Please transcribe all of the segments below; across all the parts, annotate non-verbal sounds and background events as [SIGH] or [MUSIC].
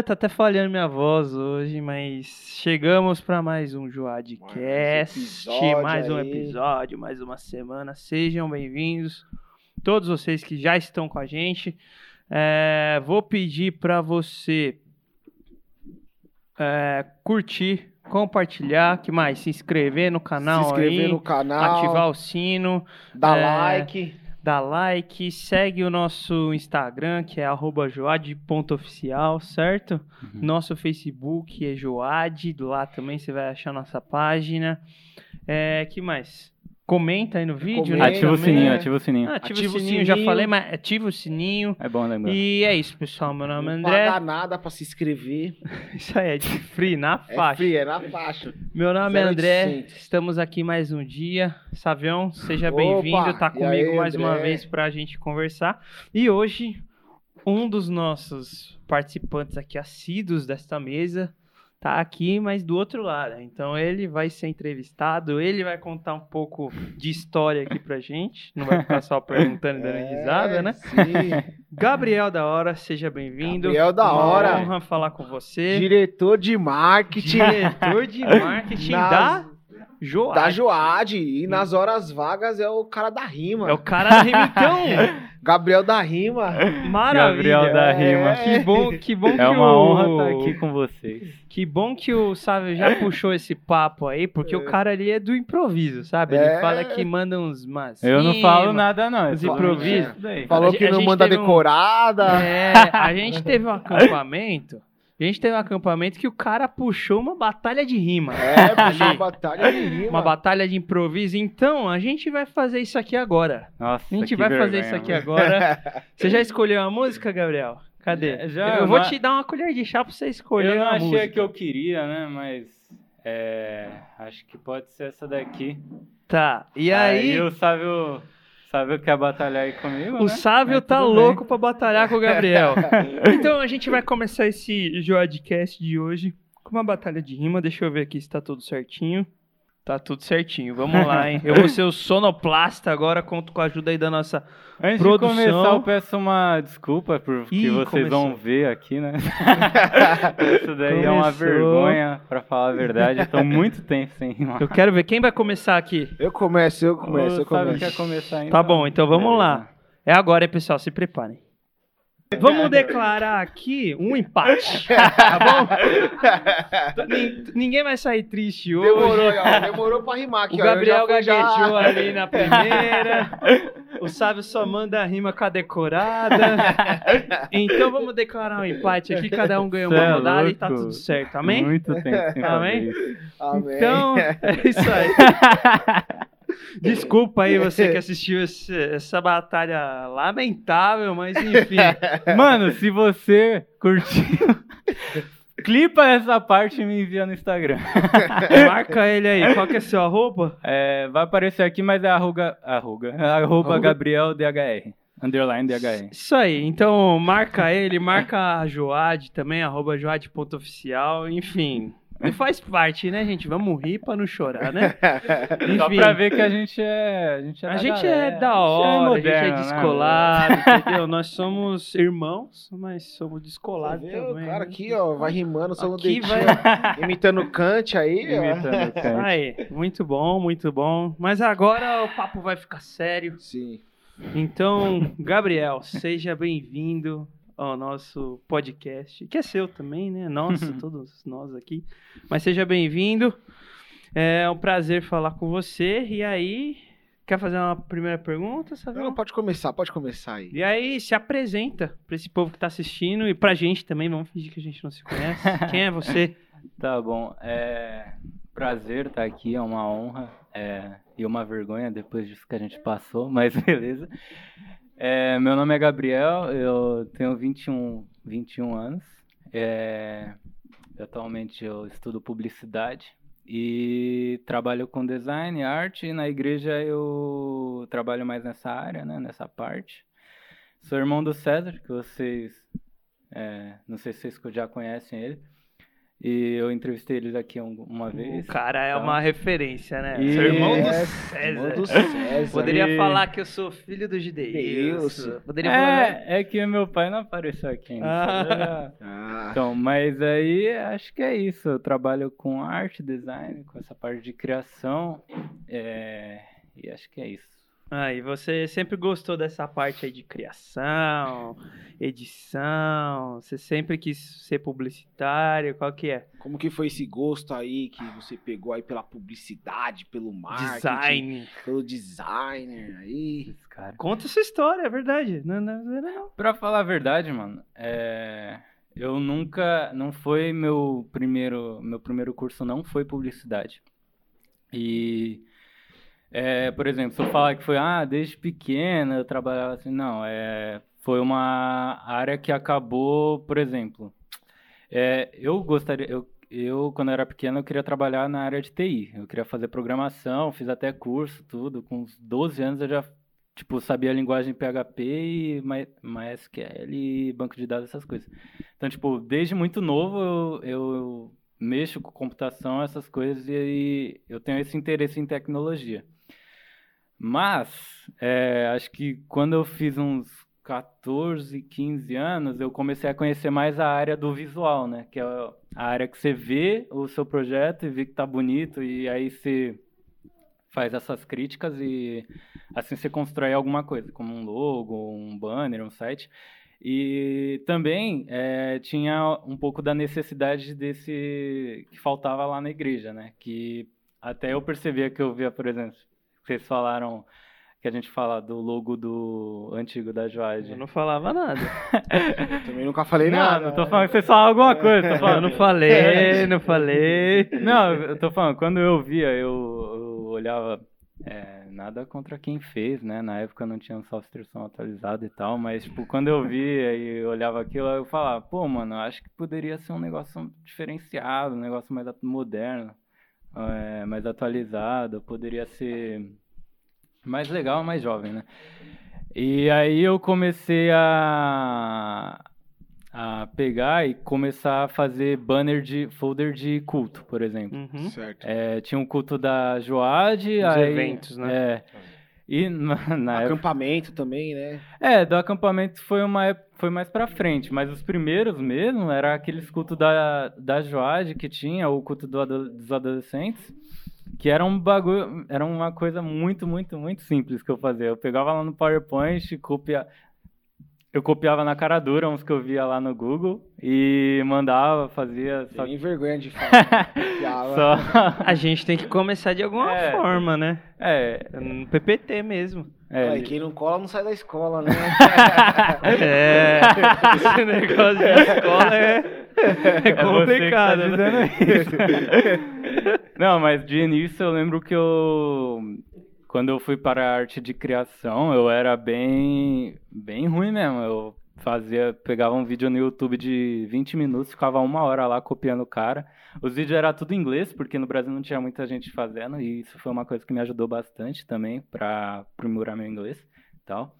galera, tá até falhando minha voz hoje, mas chegamos para mais um Joadcast, mais, mais um episódio, mais uma semana. Sejam bem-vindos, todos vocês que já estão com a gente. É, vou pedir para você é, curtir, compartilhar, que mais? Se inscrever no canal, se inscrever aí, no canal, ativar o sino, dar é, like dá like, segue o nosso Instagram, que é joad.oficial, certo? Uhum. Nosso Facebook é Joad, lá também você vai achar nossa página. É, que mais? Comenta aí no vídeo, né? Ativa o sininho, ativa o sininho. Ah, ativa, ativa, o sininho, já falei, mas ativa o sininho. É bom lembrar. E é isso, pessoal. Meu nome é André. Não paga nada pra se inscrever. [LAUGHS] isso aí, é de free, na é faixa. É free, é na faixa. Meu nome é André, estamos aqui mais um dia. Savião, seja bem-vindo, tá comigo aí, mais André? uma vez pra gente conversar. E hoje, um dos nossos participantes aqui assíduos desta mesa tá aqui, mas do outro lado. Então ele vai ser entrevistado, ele vai contar um pouco de história aqui pra gente. Não vai ficar só perguntando e dando [LAUGHS] é, risada, né? Sim. Gabriel da Hora, seja bem-vindo. Gabriel da Hora. Uma honra falar com você. Diretor de marketing. Diretor de [LAUGHS] marketing da Joad. Da Joad. E nas horas vagas é o cara da rima. É o cara da rima, então. [LAUGHS] Gabriel da Rima. Maravilha. Gabriel da Rima. É. Que bom, que bom é que uma o... honra estar aqui com vocês. Que bom que o Sávio já puxou esse papo aí, porque é. o cara ali é do improviso, sabe? Ele é. fala que manda uns mas. Eu não falo nada, não. Os improvisos. Falou que não manda decorada. Um... É, a gente teve um [LAUGHS] acampamento. A gente teve um acampamento que o cara puxou uma batalha de rima. É, puxou uma batalha de rima. Uma batalha de improviso. Então, a gente vai fazer isso aqui agora. Nossa, A gente vai vergonha, fazer isso aqui mano. agora. [LAUGHS] Você já escolheu a música, Gabriel? Cadê? Já, eu vou te dar uma colher de chá pra você escolher Eu não achei música. a que eu queria, né? Mas é, acho que pode ser essa daqui. Tá, e aí... Aí o Sávio... Sávio quer batalhar aí comigo, O né? Sávio tá louco pra batalhar com o Gabriel. [LAUGHS] então a gente vai começar esse Joadcast de hoje com uma batalha de rima. Deixa eu ver aqui se tá tudo certinho. Tá tudo certinho, vamos lá, hein? Eu vou ser o sonoplasta agora, conto com a ajuda aí da nossa Antes produção. de começar, eu peço uma desculpa por que vocês começou. vão ver aqui, né? [LAUGHS] Isso daí começou. é uma vergonha, pra falar a verdade. Estou muito tempo sem rimar. Eu quero ver quem vai começar aqui. Eu começo, eu começo, eu começo. quer começar ainda? Tá bom, então vamos lá. É agora, hein, pessoal, se preparem. Vamos declarar aqui um empate, tá bom? Ninguém vai sair triste hoje. Demorou, demorou pra rimar aqui. O Gabriel gaguejou já... ali na primeira. O Sábio só manda a rima com a decorada. Então vamos declarar um empate aqui. Cada um ganhou uma é rodada e tá tudo certo. Amém? Muito tempo. Amém? Amém? Então, é isso aí. [LAUGHS] [LAUGHS] Desculpa aí você que assistiu esse, essa batalha lamentável, mas enfim. [LAUGHS] Mano, se você curtiu, [LAUGHS] clipa essa parte e me envia no Instagram. Marca ele aí. Qual que é seu arroba? É, vai aparecer aqui, mas é arroga, arroga, arroba Gabriel DHR. Underline DHR. Isso aí. Então, marca ele, marca a Joad também, arroba joad.oficial. Enfim, faz parte, né, gente? Vamos rir pra não chorar, né? [LAUGHS] Enfim, Só pra ver que a gente é. A gente é, a gente é da hora, a gente é, moderno, a gente é descolado, né? entendeu? Nós somos irmãos, mas somos descolados também. O cara né? aqui, ó, vai rimando, somos aqui vai... imitando Kant aí, Imitando Kant. Aí, muito bom, muito bom. Mas agora o papo vai ficar sério. Sim. Então, Gabriel, seja bem-vindo ao nosso podcast, que é seu também, né? Nossa, [LAUGHS] todos nós aqui. Mas seja bem-vindo. É um prazer falar com você. E aí, quer fazer uma primeira pergunta, sabe? Não, pode começar, pode começar aí. E aí, se apresenta para esse povo que está assistindo e pra gente também. Vamos fingir que a gente não se conhece. [LAUGHS] Quem é você? Tá bom. É prazer estar aqui, é uma honra. É... E uma vergonha depois disso que a gente passou, mas [LAUGHS] beleza. É, meu nome é Gabriel, eu tenho 21, 21 anos. É, atualmente eu estudo publicidade e trabalho com design, arte. E na igreja eu trabalho mais nessa área, né, nessa parte. Sou irmão do César, que vocês, é, não sei se vocês já conhecem ele. E eu entrevistei eles aqui uma vez. O cara é então. uma referência, né? E... Sou irmão do É, César. irmão do [LAUGHS] César. Poderia E- falar que eu sou filho do Gideus. Deus. Poderia falar. É, é que meu pai não apareceu aqui ainda. Ah. Ah, Então, mas aí acho que é isso. Eu trabalho com arte, design, com essa parte de criação. é, E acho que é isso. Ah, e você sempre gostou dessa parte aí de criação, edição? Você sempre quis ser publicitário? Qual que é? como que foi esse gosto aí que você pegou aí pela publicidade, pelo marketing, Design. pelo designer aí? Cara. Conta essa história, é verdade. Não, não, não, não. Pra falar a verdade, mano, é, eu nunca, não foi meu primeiro, meu primeiro curso não foi publicidade. E, é, por exemplo, se eu falar que foi, ah, desde pequena eu trabalhava assim, não, é, foi uma área que acabou, por exemplo, é, eu gostaria, eu, eu quando era pequeno eu queria trabalhar na área de TI, eu queria fazer programação, fiz até curso, tudo, com uns 12 anos eu já tipo, sabia a linguagem PHP e My- MySQL banco de dados, essas coisas. Então, tipo, desde muito novo eu, eu mexo com computação, essas coisas, e eu tenho esse interesse em tecnologia. Mas, é, acho que quando eu fiz uns 14, 15 anos, eu comecei a conhecer mais a área do visual, né? Que é a área que você vê o seu projeto e vê que tá bonito, e aí você faz essas críticas e assim você constrói alguma coisa, como um logo, um banner, um site. E também eh, tinha um pouco da necessidade desse que faltava lá na igreja, né? Que até eu percebia que eu via, por exemplo, vocês falaram que a gente fala do logo do antigo da Joade. Eu não falava nada. Eu [LAUGHS] também nunca falei Não, nada. não tô falando que vocês falam alguma coisa, tô [LAUGHS] Eu falando. não falei, [LAUGHS] não falei. Não, eu tô falando, quando eu via, eu, eu olhava, é, nada contra quem fez, né? Na época não tinha um software som atualizado e tal, mas, tipo, quando eu via e olhava aquilo, eu falava, pô, mano, eu acho que poderia ser um negócio diferenciado, um negócio mais moderno, é, mais atualizado, poderia ser mais legal, mais jovem, né? E aí eu comecei a, a pegar e começar a fazer banner de folder de culto, por exemplo. Uhum. Certo. É, tinha um culto da Joade, Os aí, eventos, né? É. E [LAUGHS] na, na época, Acampamento também, né? é, do acampamento foi uma foi mais pra frente, mas os primeiros mesmo era aqueles cultos da, da Joade que tinha, o culto do dos adolescentes, que era um bagulho, era uma coisa muito, muito, muito simples que eu fazia. Eu pegava lá no PowerPoint, copia, eu copiava na cara dura uns que eu via lá no Google e mandava, fazia só Tem vergonha de falar. [LAUGHS] Só A gente tem que começar de alguma É. forma, né? é, No PPT mesmo. É, Ué, quem não cola não sai da escola, né? [LAUGHS] É, esse negócio de escola é, é É complicado, você que tá né? dizendo isso. [LAUGHS] Não, mas de início eu lembro que eu. Quando eu fui para a arte de criação, eu era bem. bem ruim mesmo. Eu fazia. pegava um vídeo no YouTube de 20 minutos, ficava uma hora lá copiando o cara. Os vídeos eram tudo em inglês, porque no Brasil não tinha muita gente fazendo, e isso foi uma coisa que me ajudou bastante também para aprimorar meu inglês e tal.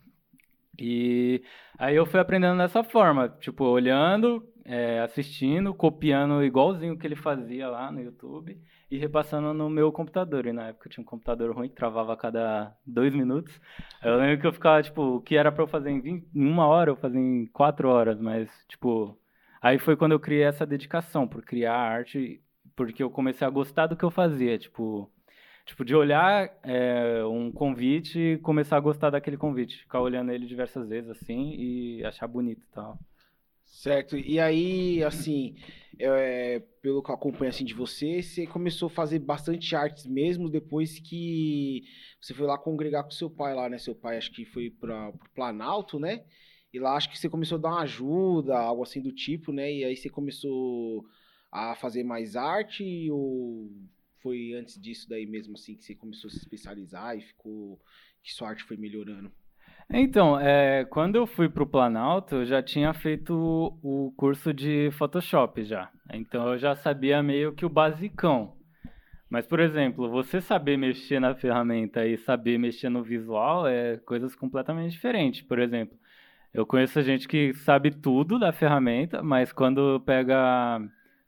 E aí eu fui aprendendo dessa forma, tipo, olhando, é, assistindo, copiando igualzinho o que ele fazia lá no YouTube e repassando no meu computador. E na época eu tinha um computador ruim que travava a cada dois minutos. Eu lembro que eu ficava, tipo, o que era pra eu fazer em, 20 em uma hora, eu fazia em quatro horas, mas, tipo. Aí foi quando eu criei essa dedicação por criar arte, porque eu comecei a gostar do que eu fazia, tipo. Tipo, de olhar é, um convite e começar a gostar daquele convite. Ficar olhando ele diversas vezes, assim, e achar bonito e tal. Certo. E aí, assim, é, pelo que eu acompanho assim, de você, você começou a fazer bastante artes mesmo depois que você foi lá congregar com seu pai lá, né? Seu pai acho que foi para o Planalto, né? E lá acho que você começou a dar uma ajuda, algo assim do tipo, né? E aí você começou a fazer mais arte ou foi antes disso daí mesmo assim que você começou a se especializar e ficou que sua arte foi melhorando? Então, é, quando eu fui pro Planalto, eu já tinha feito o o curso de Photoshop já. Então eu já sabia meio que o basicão. Mas, por exemplo, você saber mexer na ferramenta e saber mexer no visual é coisas completamente diferentes. Por exemplo, eu conheço gente que sabe tudo da ferramenta, mas quando pega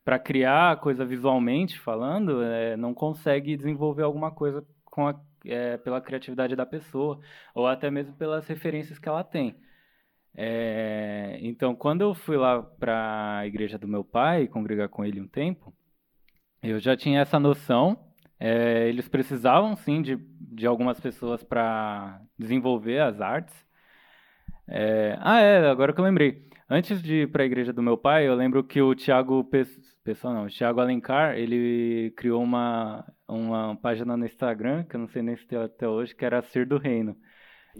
para criar coisa visualmente falando, é, não consegue desenvolver alguma coisa com a, é, pela criatividade da pessoa, ou até mesmo pelas referências que ela tem. É, então, quando eu fui lá para a igreja do meu pai, congregar com ele um tempo, eu já tinha essa noção. É, eles precisavam, sim, de, de algumas pessoas para desenvolver as artes. É, ah, é, agora que eu lembrei. Antes de ir para a igreja do meu pai, eu lembro que o Tiago Pessoal não, o Thiago Alencar, ele criou uma, uma página no Instagram, que eu não sei nem se tem até hoje, que era Ser do Reino.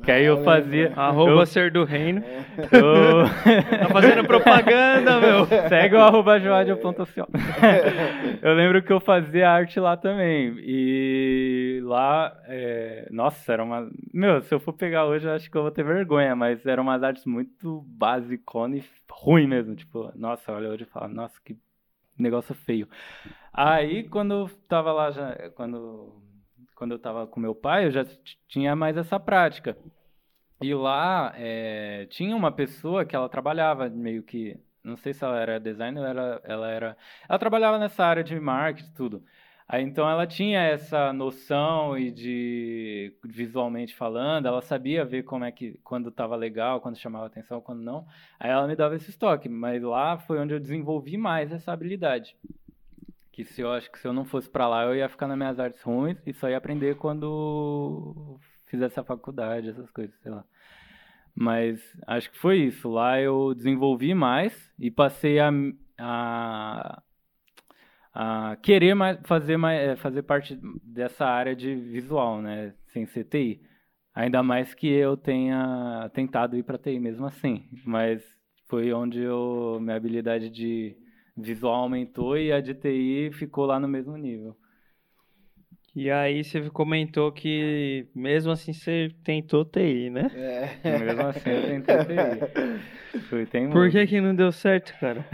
Que aí eu fazia. Arroba eu... ser do reino. [LAUGHS] Eu... tá fazendo propaganda, meu. [LAUGHS] Segue o arroba joadio.oficial. [LAUGHS] eu lembro que eu fazia arte lá também. E lá, é... nossa, era uma. Meu, se eu for pegar hoje, eu acho que eu vou ter vergonha, mas eram umas artes muito basiconas e ruim mesmo. Tipo, nossa, olha hoje e fala, nossa, que negócio feio. Aí, quando eu tava lá, já, quando, quando eu tava com meu pai, eu já tinha mais essa prática. E lá é, tinha uma pessoa que ela trabalhava meio que, não sei se ela era designer, ela, ela era, ela trabalhava nessa área de marketing tudo. Aí, então ela tinha essa noção e de visualmente falando, ela sabia ver como é que quando estava legal, quando chamava atenção, quando não. Aí ela me dava esse estoque, mas lá foi onde eu desenvolvi mais essa habilidade. Que se eu acho que se eu não fosse para lá, eu ia ficar nas minhas artes ruins e só ia aprender quando fizesse a faculdade, essas coisas, sei lá. Mas acho que foi isso. Lá eu desenvolvi mais e passei a, a a querer mais, fazer, mais, é, fazer parte dessa área de visual, né, sem CTI. Ainda mais que eu tenha tentado ir para TI mesmo assim, mas foi onde eu, minha habilidade de visual aumentou e a de TI ficou lá no mesmo nível. E aí você comentou que mesmo assim você tentou TI, né? É. Mesmo assim eu tentei TI. [LAUGHS] Fui Por que que não deu certo, cara?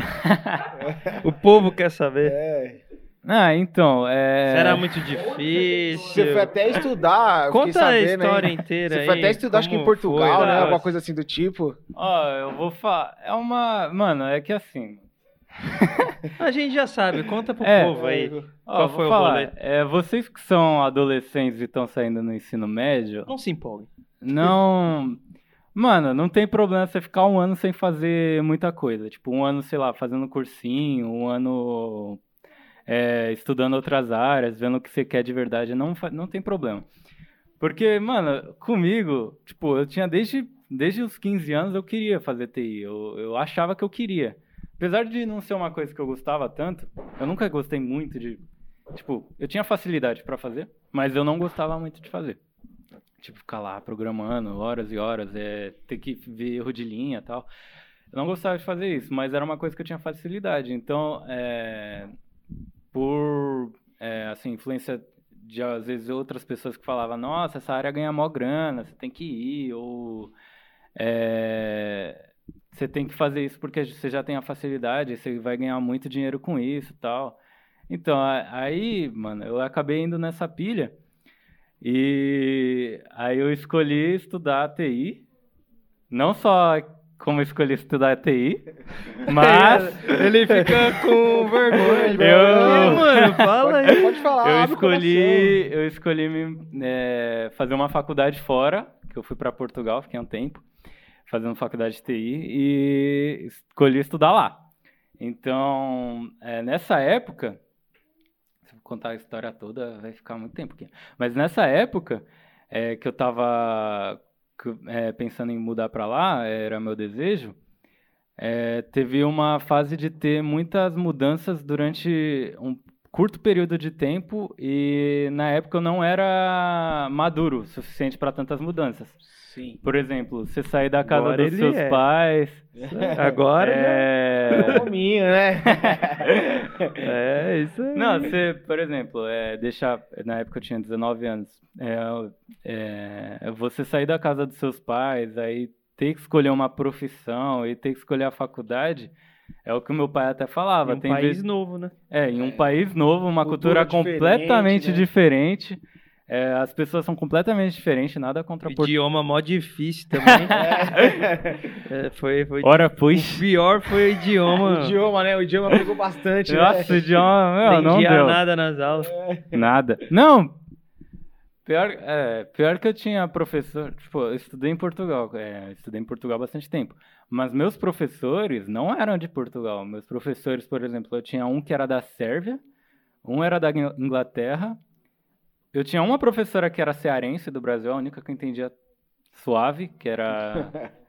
o povo quer saber. É. Ah, então, é... Será muito difícil. Você foi até estudar, Conta saber, a história né? inteira Você foi até estudar, acho que em Portugal, foi, né? Alguma coisa assim do tipo. Ó, eu vou falar... É uma... Mano, é que assim... [LAUGHS] A gente já sabe, conta pro é, povo aí. Qual foi o falar, é, Vocês que são adolescentes e estão saindo no ensino médio. Não se empolguem. Não. Mano, não tem problema você ficar um ano sem fazer muita coisa. Tipo, um ano, sei lá, fazendo cursinho, um ano é, estudando outras áreas, vendo o que você quer de verdade. Não, não tem problema. Porque, mano, comigo, tipo, eu tinha desde, desde os 15 anos eu queria fazer TI. Eu, eu achava que eu queria. Apesar de não ser uma coisa que eu gostava tanto, eu nunca gostei muito de. Tipo, eu tinha facilidade para fazer, mas eu não gostava muito de fazer. Tipo, ficar lá programando horas e horas, é, ter que ver erro de linha e tal. Eu não gostava de fazer isso, mas era uma coisa que eu tinha facilidade. Então, é, por é, assim, influência de às vezes outras pessoas que falavam, nossa, essa área ganha mó grana, você tem que ir, ou é, você tem que fazer isso porque você já tem a facilidade, você vai ganhar muito dinheiro com isso e tal. Então, aí, mano, eu acabei indo nessa pilha e aí eu escolhi estudar TI. Não só como escolhi estudar TI, [LAUGHS] mas ele fica com vergonha. Eu, mano, fala aí. Pode falar. Eu escolhi, eu escolhi me, é, fazer uma faculdade fora, que eu fui para Portugal, fiquei um tempo fazendo faculdade de TI e escolhi estudar lá. Então, é, nessa época, se eu contar a história toda, vai ficar muito tempo aqui. Mas nessa época é, que eu estava é, pensando em mudar para lá, era meu desejo, é, teve uma fase de ter muitas mudanças durante um curto período de tempo e na época eu não era maduro o suficiente para tantas mudanças. Sim. Por exemplo, você sair da casa Agora dos seus é. pais. [LAUGHS] Agora é. é Cominho, né? [LAUGHS] é, isso aí. Não, você, por exemplo, é, deixar. Na época eu tinha 19 anos. É, é, você sair da casa dos seus pais, aí ter que escolher uma profissão e ter que escolher a faculdade. É o que o meu pai até falava. Em um Tem país novo, né? É, em um é. país novo, uma cultura, cultura completamente diferente. Né? diferente É, as pessoas são completamente diferentes, nada contra Portugal. Idioma mó difícil também. [LAUGHS] é. É, foi, foi. Ora, pois. O pior foi o idioma. o idioma, né? O idioma pegou bastante. Né? Nossa, né? o idioma, meu, não deu. nada nas aulas. Nada. Não, Pior, é, pior que eu tinha professor, tipo, eu estudei em Portugal, é, estudei em Portugal há bastante tempo, mas meus professores não eram de Portugal. Meus professores, por exemplo, eu tinha um que era da Sérvia, um era da Inglaterra, eu tinha uma professora que era cearense do Brasil, a única que eu entendia suave, que era [LAUGHS]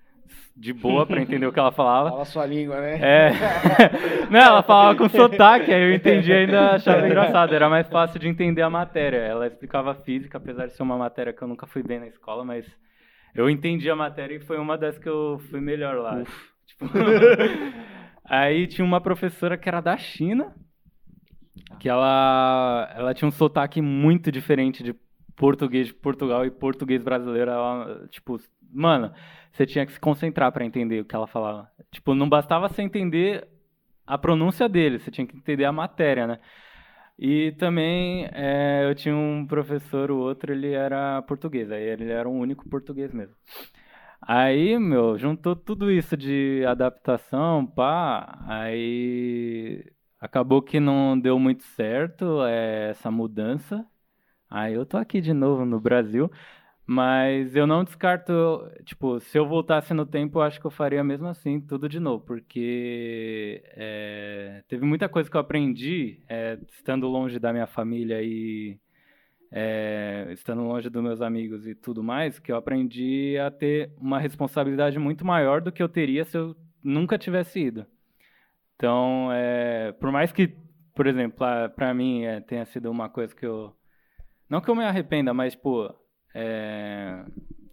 de boa para entender o que ela falava. Fala sua língua, né? É. [LAUGHS] Não, ela falava com sotaque, aí eu entendi ainda achava engraçado. Era mais fácil de entender a matéria. Ela explicava física, apesar de ser uma matéria que eu nunca fui bem na escola, mas eu entendi a matéria e foi uma das que eu fui melhor lá. Tipo... [LAUGHS] aí tinha uma professora que era da China, que ela, ela tinha um sotaque muito diferente de português de Portugal e português brasileiro. Ela, tipo, mano, você tinha que se concentrar para entender o que ela falava. Tipo, não bastava você entender a pronúncia dele, você tinha que entender a matéria, né? E também é, eu tinha um professor, o outro, ele era português, aí ele era o único português mesmo. Aí, meu, juntou tudo isso de adaptação, pá, aí acabou que não deu muito certo é, essa mudança. Aí eu tô aqui de novo no Brasil. Mas eu não descarto, tipo, se eu voltasse no tempo, eu acho que eu faria mesmo assim, tudo de novo, porque é, teve muita coisa que eu aprendi é, estando longe da minha família e é, estando longe dos meus amigos e tudo mais, que eu aprendi a ter uma responsabilidade muito maior do que eu teria se eu nunca tivesse ido. Então, é, por mais que, por exemplo, para mim é, tenha sido uma coisa que eu. Não que eu me arrependa, mas, tipo, é,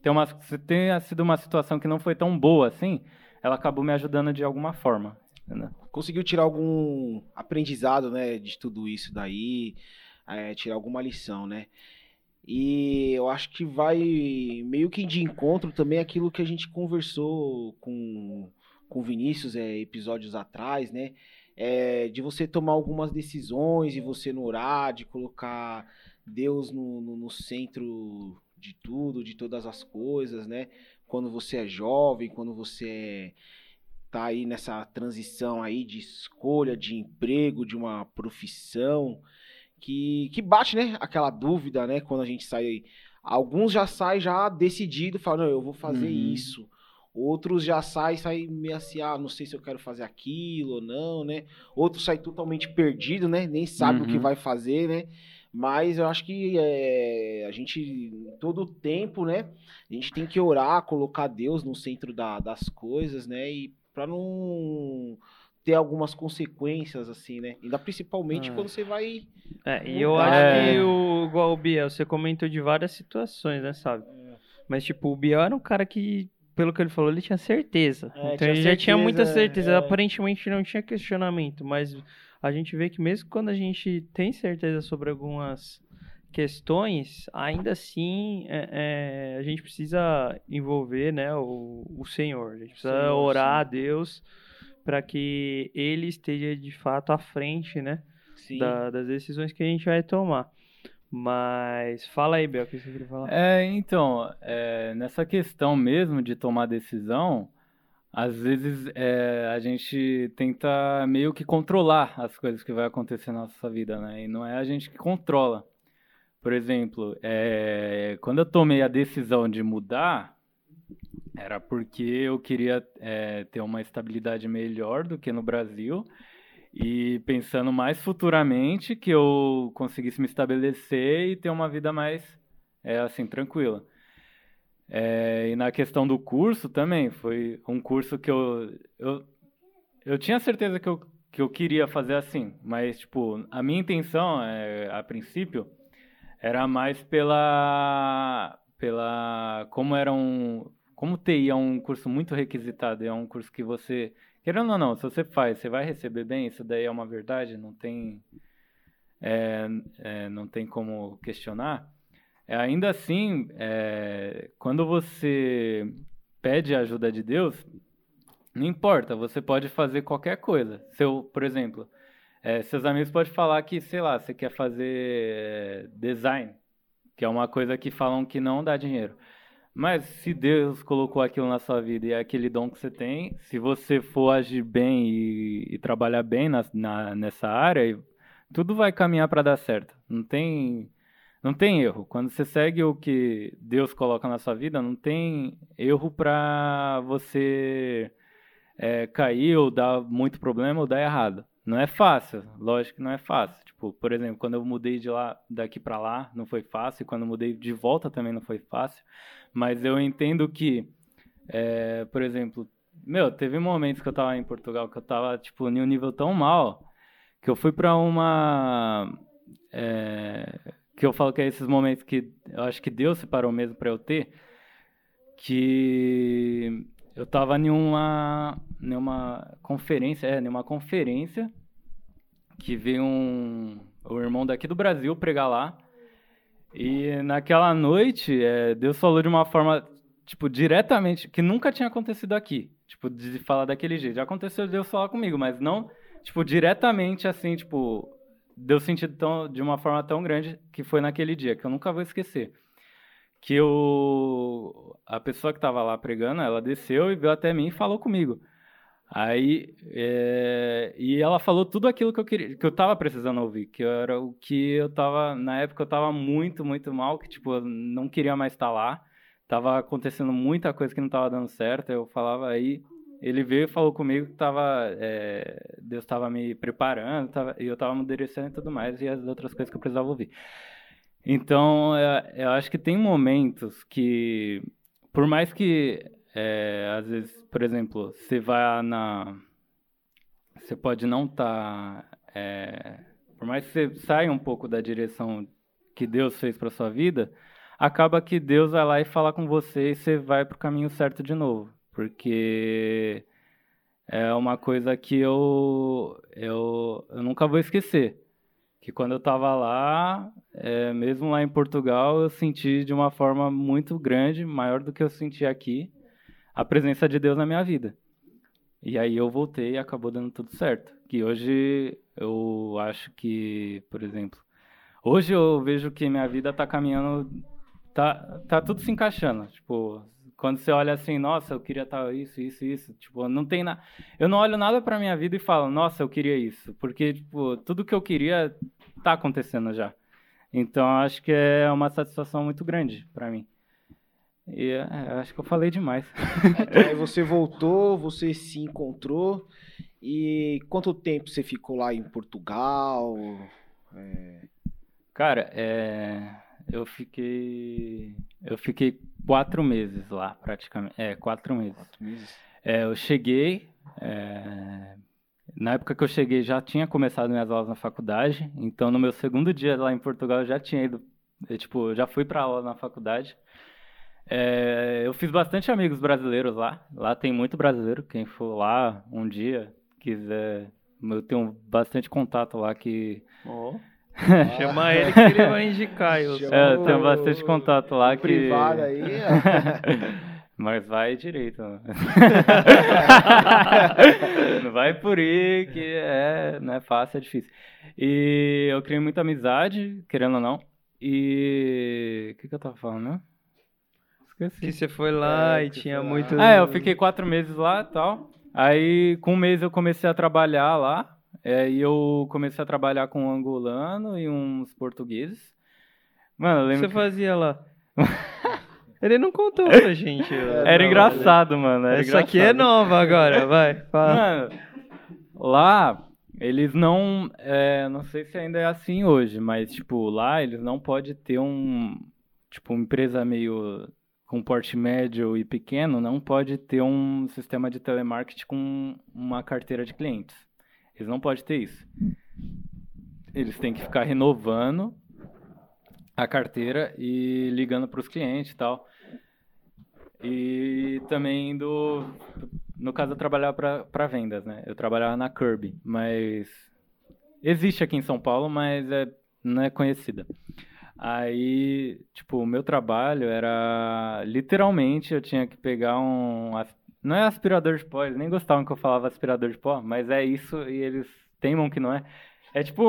tem uma, tenha sido uma situação que não foi tão boa assim, ela acabou me ajudando de alguma forma. Entendeu? Conseguiu tirar algum aprendizado, né, de tudo isso daí, é, tirar alguma lição, né? E eu acho que vai meio que de encontro também aquilo que a gente conversou com com Vinícius é, episódios atrás, né? É, de você tomar algumas decisões e você no orar, de colocar Deus no, no, no centro de tudo, de todas as coisas, né? Quando você é jovem, quando você tá aí nessa transição aí de escolha de emprego, de uma profissão, que, que bate, né? Aquela dúvida, né? Quando a gente sai. Alguns já saem já decidido, falam, eu vou fazer uhum. isso. Outros já saem, saem meio assim, ah, não sei se eu quero fazer aquilo ou não, né? Outros saem totalmente perdido, né? Nem sabe uhum. o que uhum. vai fazer, né? Mas eu acho que é, a gente, todo o tempo, né? A gente tem que orar, colocar Deus no centro da, das coisas, né? E para não ter algumas consequências, assim, né? Ainda principalmente ah. quando você vai. É, e eu acho que o, igual o Biel, você comentou de várias situações, né, sabe? É. Mas, tipo, o Biel era um cara que, pelo que ele falou, ele tinha certeza. É, então tinha ele certeza, já tinha muita certeza. É. Aparentemente não tinha questionamento, mas a gente vê que mesmo quando a gente tem certeza sobre algumas questões, ainda assim é, é, a gente precisa envolver né, o, o Senhor. A gente precisa Senhor, orar sim. a Deus para que Ele esteja de fato à frente né, da, das decisões que a gente vai tomar. Mas fala aí, Bel, o que você queria falar? É, então, é, nessa questão mesmo de tomar decisão, às vezes é, a gente tenta meio que controlar as coisas que vai acontecer na nossa vida, né? E não é a gente que controla. Por exemplo, é, quando eu tomei a decisão de mudar, era porque eu queria é, ter uma estabilidade melhor do que no Brasil e pensando mais futuramente que eu conseguisse me estabelecer e ter uma vida mais é, assim tranquila. É, e na questão do curso também, foi um curso que eu, eu, eu tinha certeza que eu, que eu queria fazer assim, mas, tipo, a minha intenção, é, a princípio, era mais pela, pela, como era um, como TI é um curso muito requisitado, é um curso que você, querendo ou não, se você faz, você vai receber bem, isso daí é uma verdade, não tem, é, é, não tem como questionar, é, ainda assim, é, quando você pede a ajuda de Deus, não importa, você pode fazer qualquer coisa. Seu, por exemplo, é, seus amigos podem falar que, sei lá, você quer fazer é, design. que é uma coisa que falam que não dá dinheiro. Mas se Deus colocou aquilo na sua vida e é aquele dom que você tem, se você for agir bem e, e trabalhar bem na, na, nessa área, tudo vai caminhar para dar certo. Não tem, não tem erro. Quando você segue o que Deus coloca na sua vida, não tem erro para você é, cair ou dar muito problema ou dar errado. Não é fácil, lógico que não é fácil. Tipo, por exemplo, quando eu mudei de lá, daqui para lá, não foi fácil. Quando eu mudei de volta também não foi fácil. Mas eu entendo que, é, por exemplo, meu, teve momentos que eu tava em Portugal que eu tava, tipo, em um nível tão mal que eu fui para uma. É, que eu falo que é esses momentos que eu acho que Deus separou mesmo para eu ter. Que eu estava em uma, em uma conferência, é, em uma conferência que veio um, o irmão daqui do Brasil pregar lá. E naquela noite, é, Deus falou de uma forma, tipo, diretamente, que nunca tinha acontecido aqui. Tipo, de falar daquele jeito. Já aconteceu Deus falar comigo, mas não, tipo, diretamente, assim, tipo, deu sentido tão, de uma forma tão grande que foi naquele dia, que eu nunca vou esquecer que o, a pessoa que estava lá pregando, ela desceu e veio até mim e falou comigo. Aí, é, e ela falou tudo aquilo que eu queria, que eu tava precisando ouvir, que era o que eu tava, na época eu tava muito, muito mal, que tipo, eu não queria mais estar lá, tava acontecendo muita coisa que não tava dando certo, eu falava aí, ele veio e falou comigo que tava, é, Deus estava me preparando, tava, e eu estava amadurecendo e tudo mais, e as outras coisas que eu precisava ouvir. Então, eu, eu acho que tem momentos que, por mais que, é, às vezes, por exemplo, você vai na. Você pode não estar. Tá, é, por mais que você saia um pouco da direção que Deus fez para sua vida, acaba que Deus vai lá e fala com você e você vai para o caminho certo de novo. Porque é uma coisa que eu, eu, eu nunca vou esquecer que quando eu estava lá, é, mesmo lá em Portugal, eu senti de uma forma muito grande, maior do que eu senti aqui, a presença de Deus na minha vida. E aí eu voltei e acabou dando tudo certo. Que hoje eu acho que, por exemplo, hoje eu vejo que minha vida está caminhando, tá, tá tudo se encaixando. Tipo, quando você olha assim, nossa, eu queria estar isso, isso, isso, tipo, não tem nada. Eu não olho nada para minha vida e falo, nossa, eu queria isso, porque tipo, tudo que eu queria tá acontecendo já. Então acho que é uma satisfação muito grande para mim. E é, acho que eu falei demais. É, [LAUGHS] aí você voltou, você se encontrou. E quanto tempo você ficou lá em Portugal? É... Cara, é... eu fiquei. Eu fiquei quatro meses lá, praticamente. É, quatro meses. Quatro meses. É, eu cheguei. É na época que eu cheguei já tinha começado minhas aulas na faculdade, então no meu segundo dia lá em Portugal eu já tinha ido, eu, tipo, já fui para aula na faculdade. É, eu fiz bastante amigos brasileiros lá, lá tem muito brasileiro, quem for lá um dia quiser, eu tenho bastante contato lá que... Oh. [LAUGHS] Chama ele que ele vai indicar. Eu, é, eu tenho bastante contato lá que... Privado aí, [LAUGHS] Mas vai direito. Né? [LAUGHS] não vai por aí, que é, não é fácil, é difícil. E eu criei muita amizade, querendo ou não. E. O que, que eu tava falando, né? Esqueci. Que você foi lá é, e tinha muito. Ah, é, eu fiquei quatro meses lá e tal. Aí, com um mês, eu comecei a trabalhar lá. É, e eu comecei a trabalhar com um angolano e uns portugueses. Mano, eu lembro. O que você que... fazia lá? [LAUGHS] Ele não contou pra gente. Era engraçado, mano. Era Essa engraçado. aqui é nova agora, vai. [LAUGHS] Fala. Mano, lá eles não. É, não sei se ainda é assim hoje, mas, tipo, lá eles não podem ter um. Tipo, uma empresa meio com porte médio e pequeno não pode ter um sistema de telemarketing com uma carteira de clientes. Eles não podem ter isso. Eles têm que ficar renovando a carteira e ligando para os clientes e tal. E também do. No caso, eu trabalhava para vendas, né? Eu trabalhava na Kirby, mas. Existe aqui em São Paulo, mas é, não é conhecida. Aí, tipo, o meu trabalho era. Literalmente, eu tinha que pegar um. Não é aspirador de pó, eles nem gostavam que eu falava aspirador de pó, mas é isso e eles teimam que não é É tipo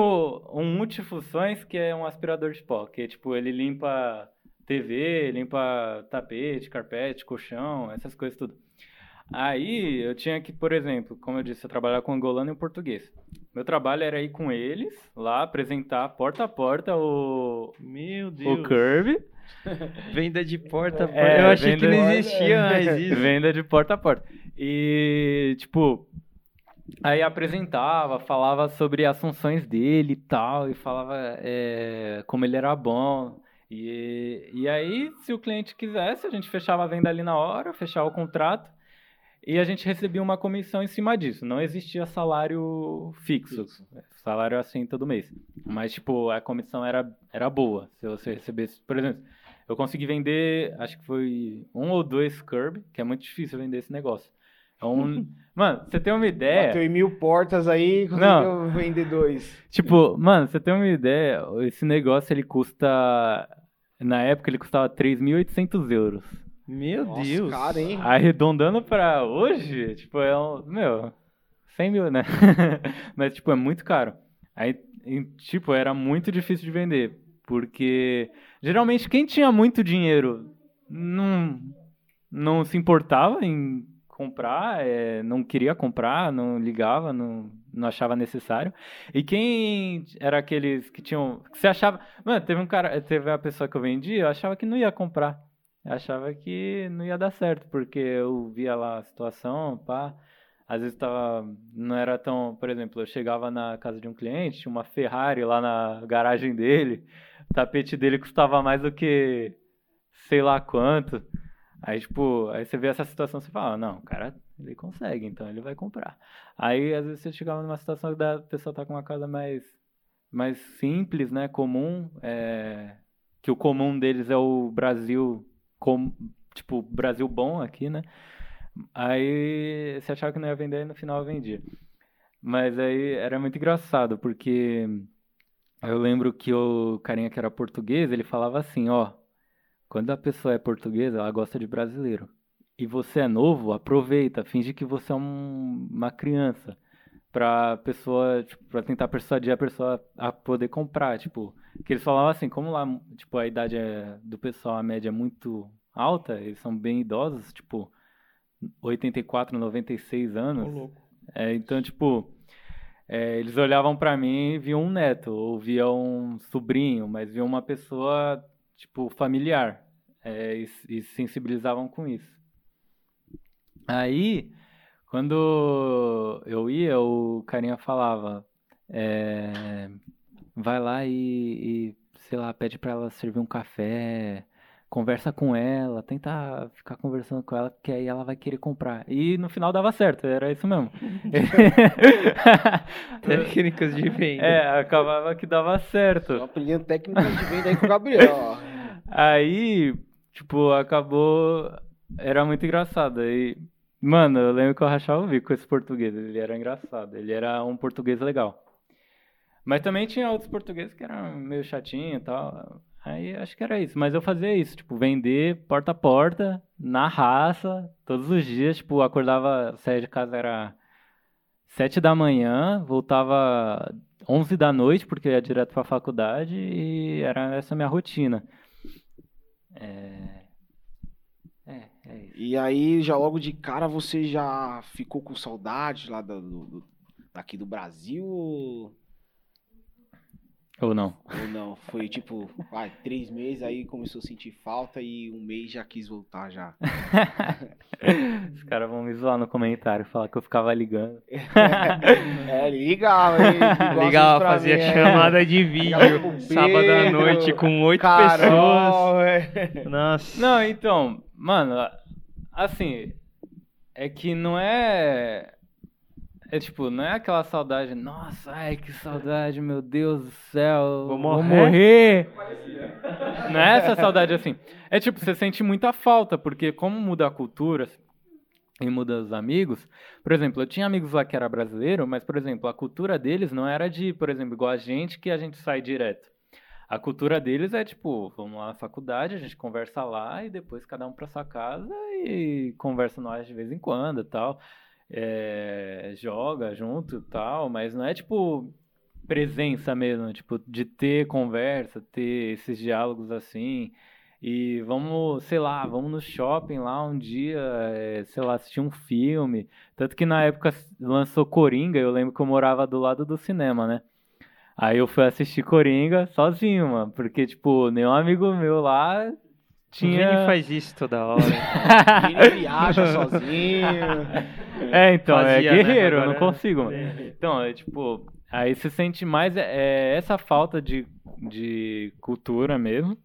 um multifunções que é um aspirador de pó, que é tipo, ele limpa TV, limpa tapete, carpete, colchão, essas coisas tudo. Aí eu tinha que, por exemplo, como eu disse, eu trabalhava com angolano e português. Meu trabalho era ir com eles lá, apresentar porta a porta o, Meu Deus. o Curve. [LAUGHS] Venda de porta a porta. É, eu achei que não existia mais isso. [LAUGHS] Venda de porta a porta. E, tipo, aí apresentava, falava sobre as funções dele e tal, e falava é, como ele era bom. E, e aí, se o cliente quisesse, a gente fechava a venda ali na hora, fechava o contrato, e a gente recebia uma comissão em cima disso. Não existia salário fixo, salário assim todo mês. Mas, tipo, a comissão era, era boa, se você recebesse, por exemplo, eu consegui vender, acho que foi um ou dois Curb, que é muito difícil vender esse negócio. É um... [LAUGHS] Mano, você tem uma ideia. Bateu em mil portas aí, conseguiu Não. vender dois. Tipo, mano, você tem uma ideia, esse negócio ele custa. Na época ele custava 3.800 euros. Meu Nossa, Deus. cara, hein? Arredondando pra hoje, tipo, é um. Meu, 100 mil, né? [LAUGHS] Mas, tipo, é muito caro. Aí, em- tipo, era muito difícil de vender. Porque geralmente quem tinha muito dinheiro não, não se importava em comprar, é, não queria comprar, não ligava, não, não achava necessário. E quem era aqueles que tinham. Que você achava. Mano, teve um cara. Teve a pessoa que eu vendi, eu achava que não ia comprar. Achava que não ia dar certo, porque eu via lá a situação, pá. Às vezes tava. Não era tão. Por exemplo, eu chegava na casa de um cliente, tinha uma Ferrari lá na garagem dele. O tapete dele custava mais do que sei lá quanto. Aí, tipo, aí você vê essa situação, você fala, "Ah, não, o cara, ele consegue, então ele vai comprar. Aí, às vezes, você chegava numa situação da a pessoa tá com uma casa mais, mais simples, né, comum, é, que o comum deles é o Brasil, com, tipo, Brasil bom aqui, né? Aí você achava que não ia vender e no final vendia. Mas aí era muito engraçado, porque eu lembro que o carinha que era português, ele falava assim, ó, quando a pessoa é portuguesa, ela gosta de brasileiro. E você é novo, aproveita, finge que você é um- uma criança. Pra pessoa, tipo, pra tentar persuadir a pessoa a poder comprar, tipo, que eles falavam assim, como lá, tipo, a idade é- do pessoal, a média é muito alta, eles são bem idosos, tipo, 84, 96 Ô, anos. louco. É, então, tipo, é, eles olhavam pra mim e viam um neto, ou viam um sobrinho, mas viam uma pessoa, tipo, familiar. é, e, e se sensibilizavam com isso. Aí, quando eu ia, o carinha falava, é, vai lá e, e, sei lá, pede pra ela servir um café, conversa com ela, tenta ficar conversando com ela, porque aí ela vai querer comprar. E no final dava certo, era isso mesmo. [LAUGHS] Técnicas de venda. é, acabava que dava certo. Tô aprendendo técnicas de venda aí com o Gabriel, ó. [LAUGHS] Aí, tipo, acabou. Era muito engraçado. Aí, mano, eu lembro que eu rachava o bico com esse português. Ele era engraçado. Ele era um português legal. Mas também tinha outros portugueses que eram meio chatinho e tal. Aí acho que era isso. Mas eu fazia isso, tipo, vender porta a porta, na raça, todos os dias. Tipo, acordava, saía de casa era sete da manhã, voltava 11 da noite, porque eu ia direto pra faculdade e era essa minha rotina. É... É, é isso. E aí, já logo de cara, você já ficou com saudade lá do- do- daqui do Brasil? Ou Ou não? ou não? Foi tipo, vai, três meses, aí começou a sentir falta e um mês já quis voltar já. [LAUGHS] Os caras vão me zoar no comentário, falar que eu ficava ligando. [LAUGHS] é, ligava, ligava Ligava, pra fazia mim, é. chamada de vídeo. Sábado à noite com oito Carol, é. pessoas. Nossa. Não, então, mano, assim, é que não é. É tipo, não é aquela saudade, nossa, ai que saudade, meu Deus do céu, Vou vou morrer." morrer. [LAUGHS] Não é essa saudade assim. É tipo, você sente muita falta, porque como muda a cultura e muda os amigos. Por exemplo, eu tinha amigos lá que era brasileiro, mas, por exemplo, a cultura deles não era de, por exemplo, igual a gente, que a gente sai direto. A cultura deles é tipo, vamos lá na faculdade, a gente conversa lá e depois cada um pra sua casa e conversa nós de vez em quando e tal. É, joga junto e tal, mas não é tipo presença mesmo, tipo, de ter conversa, ter esses diálogos assim. E vamos, sei lá, vamos no shopping lá um dia, é, sei lá, assistir um filme. Tanto que na época lançou Coringa, eu lembro que eu morava do lado do cinema, né? Aí eu fui assistir Coringa sozinho, mano. Porque, tipo, nenhum amigo meu lá tinha. O Vini faz isso toda hora. [LAUGHS] [LAUGHS] Vini viaja sozinho. É, [LAUGHS] então, é Fazia, é guerreiro, né? eu não consigo, mano. Então, é tipo, aí você sente mais é, é, essa falta de, de cultura mesmo.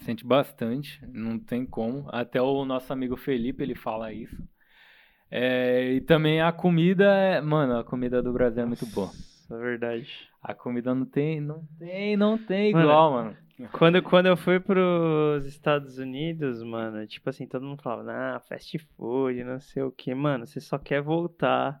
Sente bastante, não tem como. Até o nosso amigo Felipe, ele fala isso. É, e também a comida, mano, a comida do Brasil é muito boa. É verdade. A comida não tem, não tem, não tem igual, mano. mano. Quando, quando eu fui pros Estados Unidos, mano, tipo assim, todo mundo falava, ah, fast food, não sei o que. Mano, você só quer voltar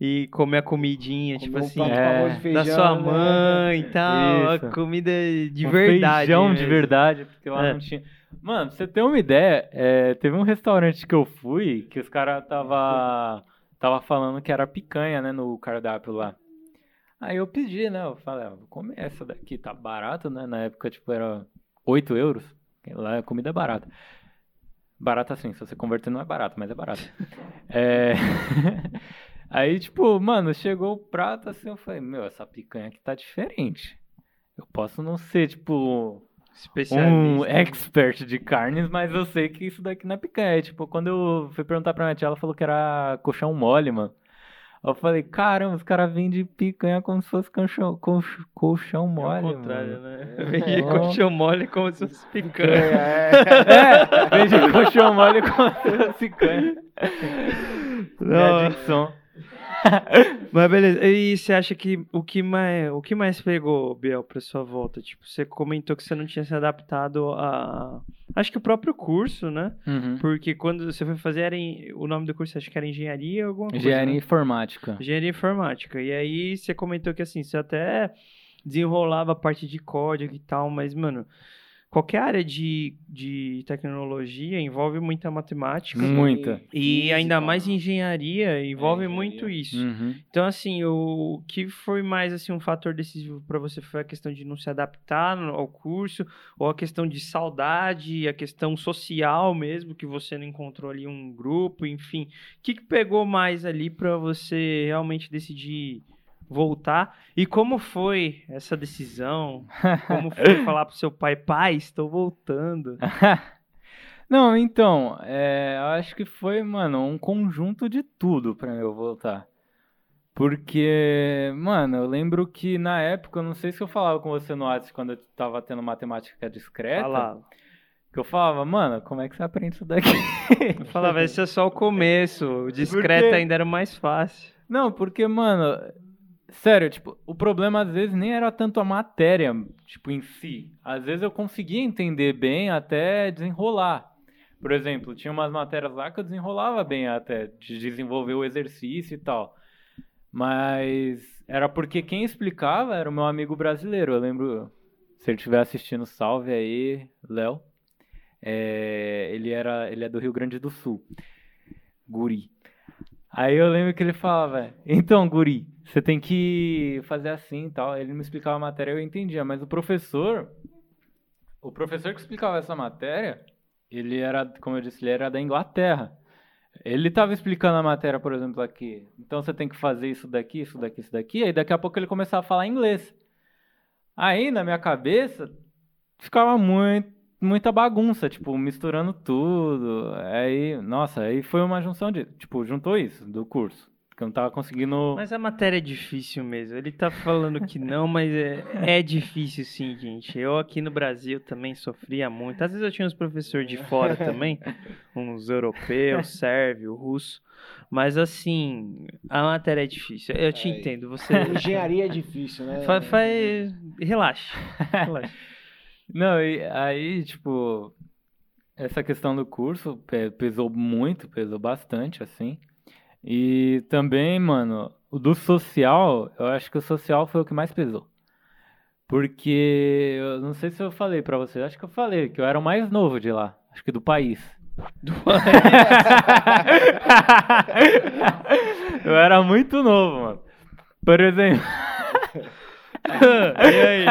e comer a comidinha, tipo assim, é, feijão, da sua né? mãe e tal, Isso. a comida de um verdade. Feijão mesmo. de verdade, porque lá é. não tinha. Mano, pra você ter uma ideia, é, teve um restaurante que eu fui que os caras tava, tava falando que era picanha, né, no cardápio lá. Aí eu pedi, né, eu falei, ah, vou comer essa daqui, tá barato, né, na época, tipo, era 8 euros, lá a comida é barata. Barata assim, se você converter não é barato, mas é barato. [LAUGHS] é... [LAUGHS] Aí, tipo, mano, chegou o prato assim, eu falei, meu, essa picanha aqui tá diferente. Eu posso não ser, tipo, um expert de carnes, mas eu sei que isso daqui não é picanha. tipo, quando eu fui perguntar pra minha tia, ela falou que era colchão mole, mano. Eu falei, caramba, os caras vendem picanha como se fosse colchão, colchão, colchão mole. É o contrário, mano. né? Vende é. colchão mole como se fosse picanha. É, é vende colchão mole como se fosse picanha. Não. Minha [LAUGHS] Mas beleza. E você acha que o que mais, o que mais pegou, Biel, pra sua volta? Tipo, você comentou que você não tinha se adaptado a. Acho que o próprio curso, né? Uhum. Porque quando você foi fazer, era em... o nome do curso acho que era engenharia ou alguma coisa. Engenharia né? informática. Engenharia informática. E aí você comentou que assim, você até desenrolava a parte de código e tal, mas, mano qualquer área de, de tecnologia envolve muita matemática. Muita. E Física. ainda mais engenharia envolve é, engenharia. muito isso. Uhum. Então, assim, o que foi mais assim um fator decisivo para você foi a questão de não se adaptar ao curso, ou a questão de saudade, a questão social mesmo, que você não encontrou ali um grupo, enfim. O que, que pegou mais ali para você realmente decidir voltar. E como foi essa decisão? Como foi [LAUGHS] falar pro seu pai, pai, estou voltando? [LAUGHS] Não, então, é, eu acho que foi, mano, um conjunto de tudo pra eu voltar. Porque, mano, eu lembro que na época, eu não sei se eu falava com você no WhatsApp quando eu tava tendo matemática discreta. Falava. Que eu falava, mano, como é que você aprende isso daqui? Eu falava, esse é só o começo, o [LAUGHS] discreto porque... ainda era mais fácil. Não, porque, mano, Sério, tipo, o problema às vezes nem era tanto a matéria, tipo, em si. Às vezes eu conseguia entender bem até desenrolar. Por exemplo, tinha umas matérias lá que eu desenrolava bem até, de desenvolver o exercício e tal. Mas era porque quem explicava era o meu amigo brasileiro. Eu lembro, se ele estiver assistindo, salve aí, Léo. É, ele, era, ele é do Rio Grande do Sul. Guri. Aí eu lembro que ele falava, então, Guri, você tem que fazer assim e tal. Ele me explicava a matéria, eu entendia, mas o professor, o professor que explicava essa matéria, ele era, como eu disse, ele era da Inglaterra. Ele estava explicando a matéria, por exemplo, aqui. Então você tem que fazer isso daqui, isso daqui, isso daqui. Aí daqui a pouco ele começava a falar inglês. Aí na minha cabeça ficava muito, muita bagunça, tipo, misturando tudo. Aí, nossa, aí foi uma junção de, tipo, juntou isso do curso. Porque eu não tava conseguindo. Mas a matéria é difícil mesmo. Ele tá falando que não, mas é, é difícil sim, gente. Eu aqui no Brasil também sofria muito. Às vezes eu tinha uns professores de fora também, uns europeus, [LAUGHS] sérvio, russo. Mas assim, a matéria é difícil. Eu te entendo. Você... Engenharia é difícil, né? Faz. faz... Relaxa. Relaxa. [LAUGHS] Não, e aí, tipo, essa questão do curso pesou muito, pesou bastante, assim. E também, mano, o do social, eu acho que o social foi o que mais pesou. Porque eu não sei se eu falei para você, acho que eu falei que eu era o mais novo de lá, acho que do país. Do [LAUGHS] país. eu era muito novo, mano. Por exemplo, [LAUGHS] [LAUGHS] e aí?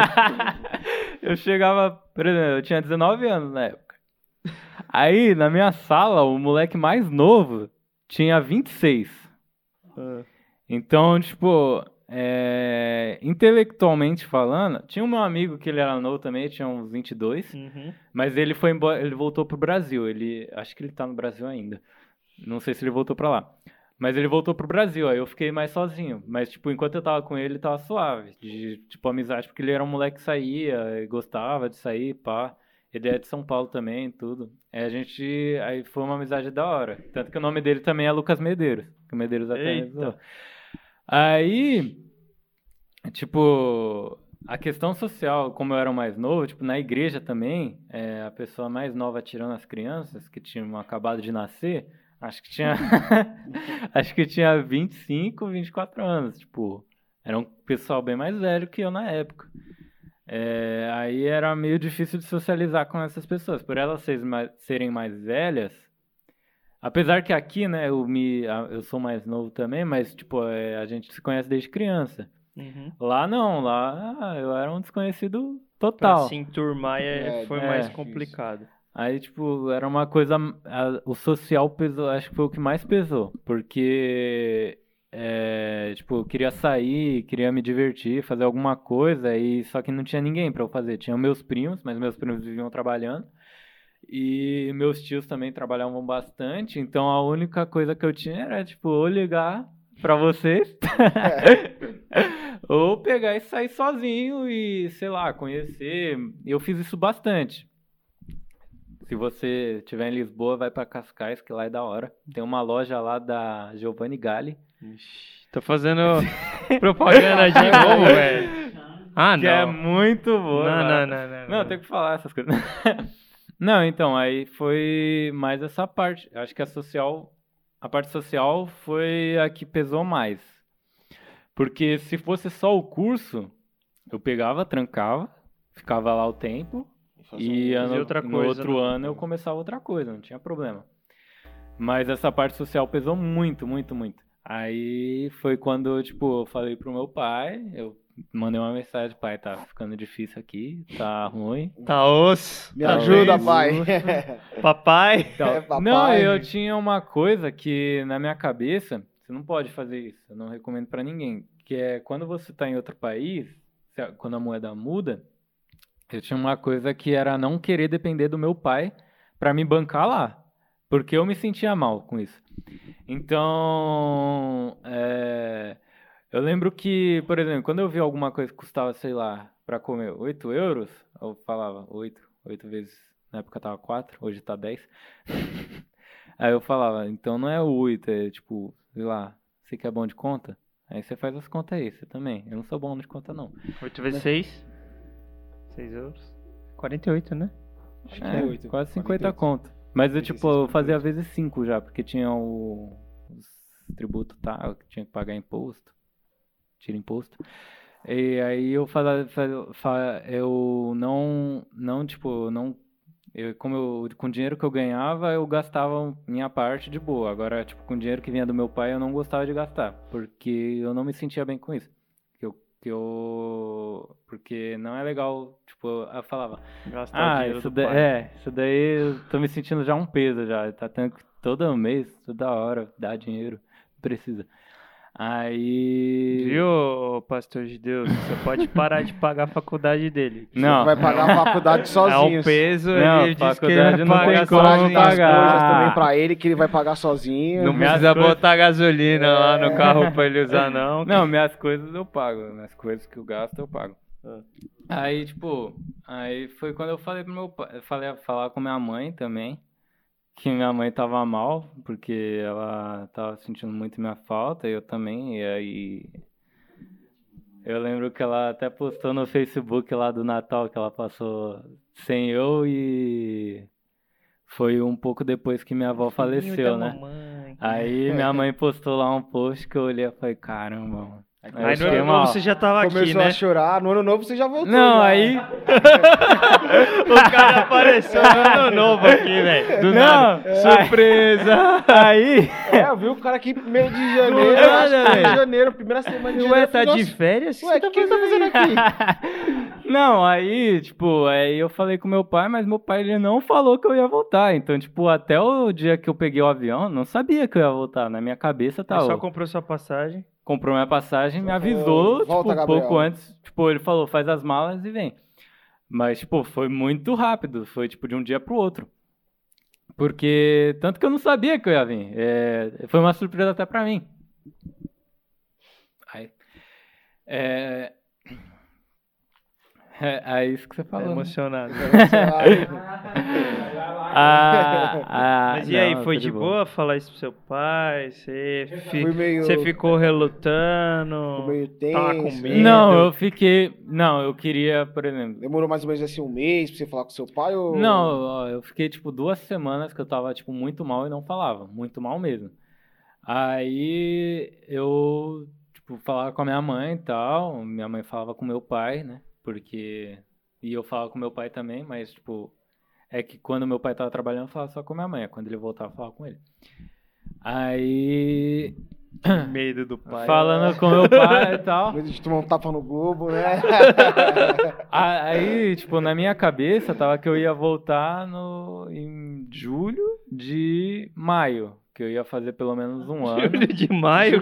eu chegava, por exemplo, eu tinha 19 anos na época. Aí, na minha sala, o moleque mais novo tinha 26. Uh. Então, tipo, é, intelectualmente falando, tinha um meu amigo que ele era novo também, tinha uns 22, uhum. mas ele foi embora, ele voltou pro Brasil. Ele, acho que ele tá no Brasil ainda. Não sei se ele voltou para lá. Mas ele voltou pro Brasil, aí eu fiquei mais sozinho. Mas, tipo, enquanto eu tava com ele, ele tava suave. De, tipo, amizade, porque ele era um moleque que saía, gostava de sair, pá. Ele é de São Paulo também, tudo. Aí a gente. Aí foi uma amizade da hora. Tanto que o nome dele também é Lucas Medeiros. Que o Medeiros até Eita. Aí, tipo, a questão social, como eu era mais novo, tipo, na igreja também, é, a pessoa mais nova tirando as crianças que tinham acabado de nascer, acho que tinha [LAUGHS] acho que tinha 25, 24 anos, tipo, era um pessoal bem mais velho que eu na época. É, aí era meio difícil de socializar com essas pessoas, por elas serem mais velhas, Apesar que aqui, né, eu, me, eu sou mais novo também, mas, tipo, é, a gente se conhece desde criança. Uhum. Lá não, lá ah, eu era um desconhecido total. Pra se enturmar é, é foi é, mais complicado. Aí, tipo, era uma coisa. A, o social pesou, acho que foi o que mais pesou. Porque, é, tipo, eu queria sair, queria me divertir, fazer alguma coisa, e só que não tinha ninguém para eu fazer. Tinha meus primos, mas meus primos viviam trabalhando. E meus tios também trabalhavam bastante, então a única coisa que eu tinha era, tipo, ou ligar pra vocês, [LAUGHS] [LAUGHS] ou pegar e sair sozinho e, sei lá, conhecer. Eu fiz isso bastante. Se você estiver em Lisboa, vai para Cascais, que lá é da hora. Tem uma loja lá da Giovanni Galli. tô fazendo propaganda de [LAUGHS] novo, velho. Ah, que é não. é muito boa. Não, não, não, não, não. tem que falar essas coisas. [LAUGHS] Não, então, aí foi mais essa parte. Acho que a social, a parte social foi a que pesou mais. Porque se fosse só o curso, eu pegava, trancava, ficava lá o tempo e ano, outra coisa, no outro né? ano eu começava outra coisa, não tinha problema. Mas essa parte social pesou muito, muito, muito. Aí foi quando, tipo, eu falei pro meu pai, eu mandei uma mensagem, pai, tá ficando difícil aqui, tá ruim. Tá osso. Me tá ajuda, pai. [LAUGHS] [LAUGHS] papai. Então, é, papai. Não, eu tinha uma coisa que na minha cabeça, você não pode fazer isso, eu não recomendo para ninguém, que é quando você tá em outro país, quando a moeda muda, eu tinha uma coisa que era não querer depender do meu pai para me bancar lá. Porque eu me sentia mal com isso. Então, é, eu lembro que, por exemplo, quando eu vi alguma coisa que custava, sei lá, para comer 8 euros, eu falava 8, 8 vezes, na época tava 4, hoje tá 10. [LAUGHS] Aí eu falava, então não é 8, é tipo, sei lá, você que é bom de conta? Aí você faz as contas aí, você também. Eu não sou bom de conta, não. 8 vezes 6? 6 euros? 48, né? Acho é, que é 8. Quase 50 48. conto. Mas eu, tipo, eu fazia vezes 5 já, porque tinha o, os tributos tal, que tinha que pagar imposto tira imposto. E aí eu fala, fala, eu não, não tipo, não, eu, como eu, com o dinheiro que eu ganhava, eu gastava minha parte de boa. Agora, tipo, com o dinheiro que vinha do meu pai, eu não gostava de gastar, porque eu não me sentia bem com isso. Que eu, que porque não é legal, tipo, eu falava, gastar ah, isso daí, é, isso daí eu tô me sentindo já um peso já, tá tendo todo mês, toda hora, dá dinheiro, precisa. Aí. Viu, pastor de Deus? Você pode parar de pagar a faculdade dele. Não. Você vai pagar a faculdade sozinho. [LAUGHS] É um peso, não, ele diz que ele vai não pagar sozinho. pagar. também pra ele, que ele vai pagar sozinho. Não precisa coisas... botar gasolina é... lá no carro pra ele usar, não. Não, minhas coisas eu pago. Minhas coisas que eu gasto, eu pago. Aí, tipo, aí foi quando eu falei pro meu pai, falei falar com minha mãe também que minha mãe tava mal, porque ela tava sentindo muito minha falta, e eu também, e aí eu lembro que ela até postou no Facebook lá do Natal que ela passou sem eu e foi um pouco depois que minha avó faleceu, né? Mamãe. Aí minha mãe postou lá um post que eu olhei e falei, caramba, Aí no ano novo você já tava Começou aqui, né? a chorar, no ano novo você já voltou. Não, já. aí. [LAUGHS] o cara apareceu no ano novo aqui, velho. Do Não, nada. é. Surpresa! Aí. É, eu vi o cara aqui primeiro de janeiro, nada, acho que de janeiro, primeira semana de Ué, janeiro. tá eu falei, de "Nossa, férias? Ué, o que, que você tá fazendo aqui? [LAUGHS] Não, aí, tipo, aí eu falei com meu pai, mas meu pai ele não falou que eu ia voltar. Então, tipo, até o dia que eu peguei o avião, não sabia que eu ia voltar. Na minha cabeça tá. Ele só comprou sua passagem. Comprou minha passagem, me avisou, falou, "Volta, tipo, Gabriel." pouco antes. Tipo, ele falou, faz as malas e vem. Mas, tipo, foi muito rápido. Foi, tipo, de um dia pro outro. Porque, tanto que eu não sabia que eu ia vir. É, foi uma surpresa até pra mim. Aí, é... É, é isso que você falou. né? emocionado. [LAUGHS] Ah, ah, [LAUGHS] Mas e aí, não, foi tô de boa falar isso pro seu pai? Você, fi- Fui meio- você ficou relutando? Ficou meio Tava com tenso. medo? Não, eu fiquei. Não, eu queria, por exemplo. Demorou mais ou menos assim um mês pra você falar com seu pai ou... Não, eu fiquei tipo duas semanas que eu tava tipo muito mal e não falava, muito mal mesmo. Aí eu tipo falava com a minha mãe e tal, minha mãe falava com meu pai, né? Porque e eu falava com meu pai também, mas tipo é que quando meu pai tava trabalhando eu falava só com minha mãe, quando ele voltava eu falava com ele. Aí [COUGHS] Medo do pai. falando com meu pai e tal. Medo de tomar um tapa no Globo, né? [LAUGHS] Aí, tipo, na minha cabeça tava que eu ia voltar no, em julho de maio. Que eu ia fazer pelo menos um [LAUGHS] ano. Julho de maio.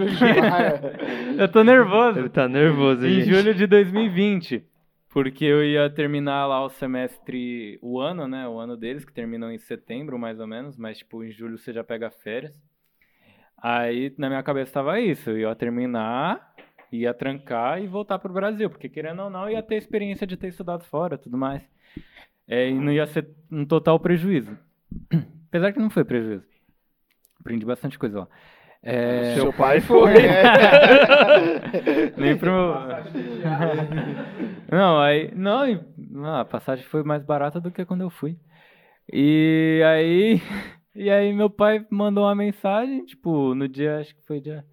[LAUGHS] Eu tô nervoso. Ele tá nervoso, Em gente. julho de 2020. Porque eu ia terminar lá o semestre, o ano, né? O ano deles, que terminam em setembro, mais ou menos. Mas, tipo, em julho você já pega férias. Aí, na minha cabeça tava isso. Eu ia terminar, ia trancar e voltar pro Brasil. Porque, querendo ou não, ia ter experiência de ter estudado fora tudo mais. É, e não ia ser um total prejuízo. [CLEARS THROAT] Apesar que não foi prejuízo. Aprendi bastante coisa lá. É... Seu pai foi? [LAUGHS] Nem pro meu... [LAUGHS] Não, aí. Não, e- a passagem foi mais barata do que quando eu fui. E aí. [LAUGHS] E aí meu pai mandou uma mensagem, tipo, no dia, acho que foi dia.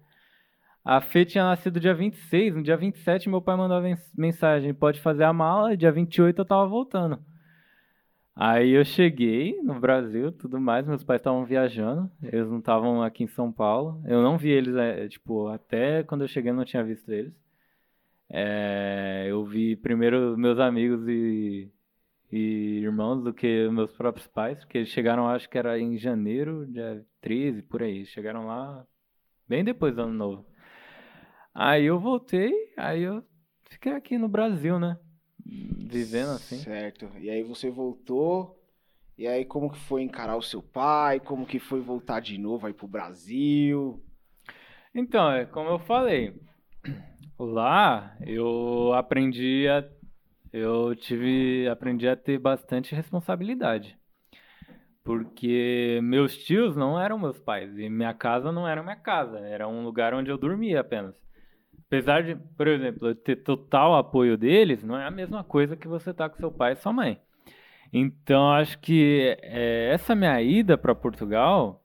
A Fê tinha nascido dia 26, no dia 27 meu pai mandou a mens- mensagem, pode fazer a mala, e dia 28 eu tava voltando. Aí eu cheguei no Brasil, tudo mais, meus pais estavam viajando, eles não estavam aqui em São Paulo. Eu não vi eles, é, tipo, até quando eu cheguei eu não tinha visto eles. É, eu vi primeiro meus amigos e, e irmãos do que meus próprios pais, porque eles chegaram, acho que era em janeiro, dia 13, por aí. Chegaram lá bem depois do ano novo. Aí eu voltei, aí eu fiquei aqui no Brasil, né? Vivendo assim. Certo. E aí você voltou. E aí como que foi encarar o seu pai? Como que foi voltar de novo aí pro Brasil? Então, é como eu falei, [CLEARS THROAT] lá eu aprendi a eu tive aprendi a ter bastante responsabilidade. Porque meus tios não eram meus pais e minha casa não era minha casa, era um lugar onde eu dormia apenas. Apesar de, por exemplo, eu ter total apoio deles, não é a mesma coisa que você tá com seu pai e sua mãe. Então, acho que é, essa minha ida para Portugal,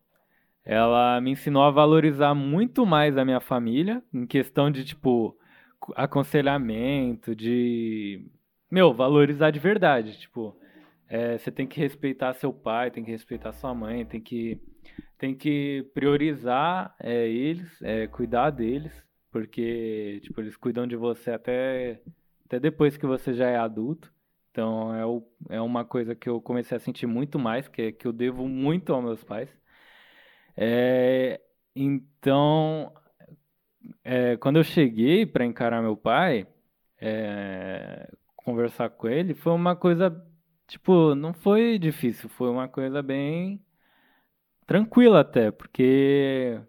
ela me ensinou a valorizar muito mais a minha família, em questão de, tipo, aconselhamento, de, meu, valorizar de verdade, tipo, é, você tem que respeitar seu pai, tem que respeitar sua mãe, tem que, tem que priorizar é, eles, é, cuidar deles, porque, tipo, eles cuidam de você até, até depois que você já é adulto. Então, é, o, é uma coisa que eu comecei a sentir muito mais, que, é que eu devo muito aos meus pais. É, então, é, quando eu cheguei para encarar meu pai, é, conversar com ele, foi uma coisa, tipo, não foi difícil, foi uma coisa bem tranquila até, porque,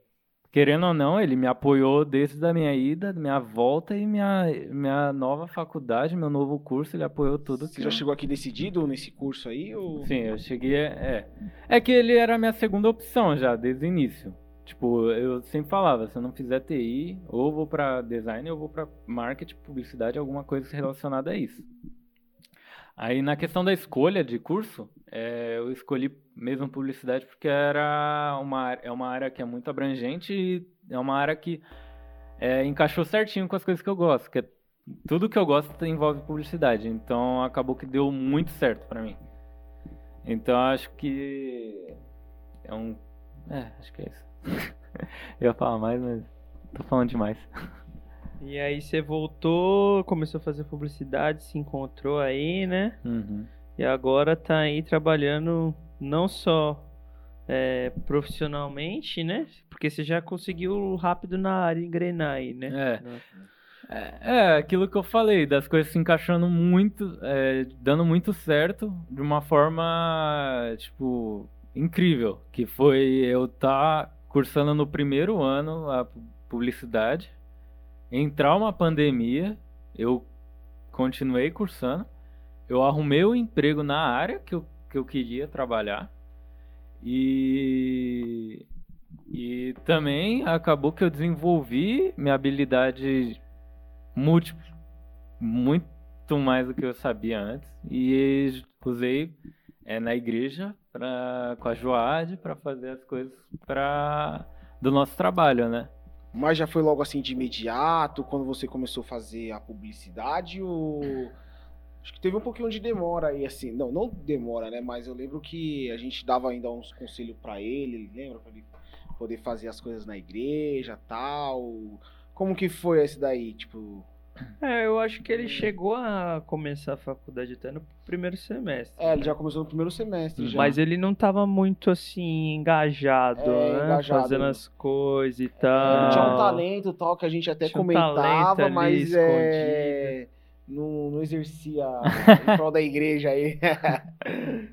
querendo ou não, ele me apoiou desde a minha ida, minha volta e minha, minha nova faculdade, meu novo curso, ele apoiou tudo Você já chegou aqui decidido nesse curso aí? Ou... Sim, eu cheguei. É. É que ele era a minha segunda opção já, desde o início. Tipo, eu sempre falava, se eu não fizer TI, ou vou pra design, ou vou pra marketing, publicidade, alguma coisa relacionada a isso. Aí na questão da escolha de curso, é, eu escolhi mesmo publicidade porque era uma, é uma área que é muito abrangente e é uma área que é, encaixou certinho com as coisas que eu gosto, que é, tudo que eu gosto envolve publicidade. Então acabou que deu muito certo para mim. Então acho que é um, é, acho que é isso. [LAUGHS] eu ia falar mais, mas tô falando demais. [LAUGHS] E aí você voltou, começou a fazer publicidade, se encontrou aí, né? Uhum. E agora tá aí trabalhando não só é, profissionalmente, né? Porque você já conseguiu rápido na área engrenar aí, né? É. É, é aquilo que eu falei, das coisas se encaixando muito, é, dando muito certo, de uma forma, tipo, incrível. Que foi eu estar tá cursando no primeiro ano a publicidade, entrar uma pandemia, eu continuei cursando, eu arrumei o um emprego na área que eu, que eu queria trabalhar. E, e também acabou que eu desenvolvi minha habilidade múltipla, muito mais do que eu sabia antes. E usei é, na igreja pra, com a Joade para fazer as coisas pra, do nosso trabalho, né? Mas já foi logo assim de imediato, quando você começou a fazer a publicidade ou Acho que teve um pouquinho de demora aí, assim. Não, não demora, né? Mas eu lembro que a gente dava ainda uns conselhos para ele, lembra? Pra ele poder fazer as coisas na igreja tal. Como que foi esse daí? Tipo. É, eu acho que ele chegou a começar a faculdade até no primeiro semestre. É, ele né? já começou no primeiro semestre. Já. Mas ele não tava muito assim, engajado, é, né? Engajado. Fazendo as coisas e tal. Ele tinha um talento tal que a gente até tinha comentava, um mas é não, não exercia [LAUGHS] em prol da igreja aí. [LAUGHS]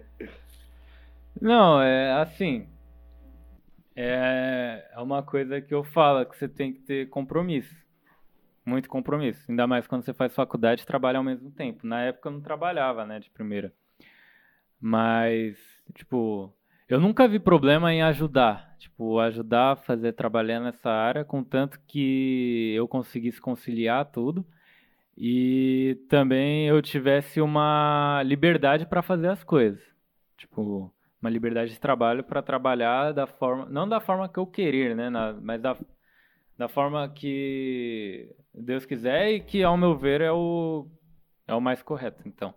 não, é assim. É, é uma coisa que eu falo, que você tem que ter compromisso. Muito compromisso. Ainda mais quando você faz faculdade e trabalha ao mesmo tempo. Na época eu não trabalhava, né, de primeira. Mas, tipo, eu nunca vi problema em ajudar. Tipo, ajudar a fazer, trabalhar nessa área, contanto que eu conseguisse conciliar tudo e também eu tivesse uma liberdade para fazer as coisas. Tipo, uma liberdade de trabalho para trabalhar da forma, não da forma que eu querer, né, na, mas da, da forma que Deus quiser e que ao meu ver é o é o mais correto. Então,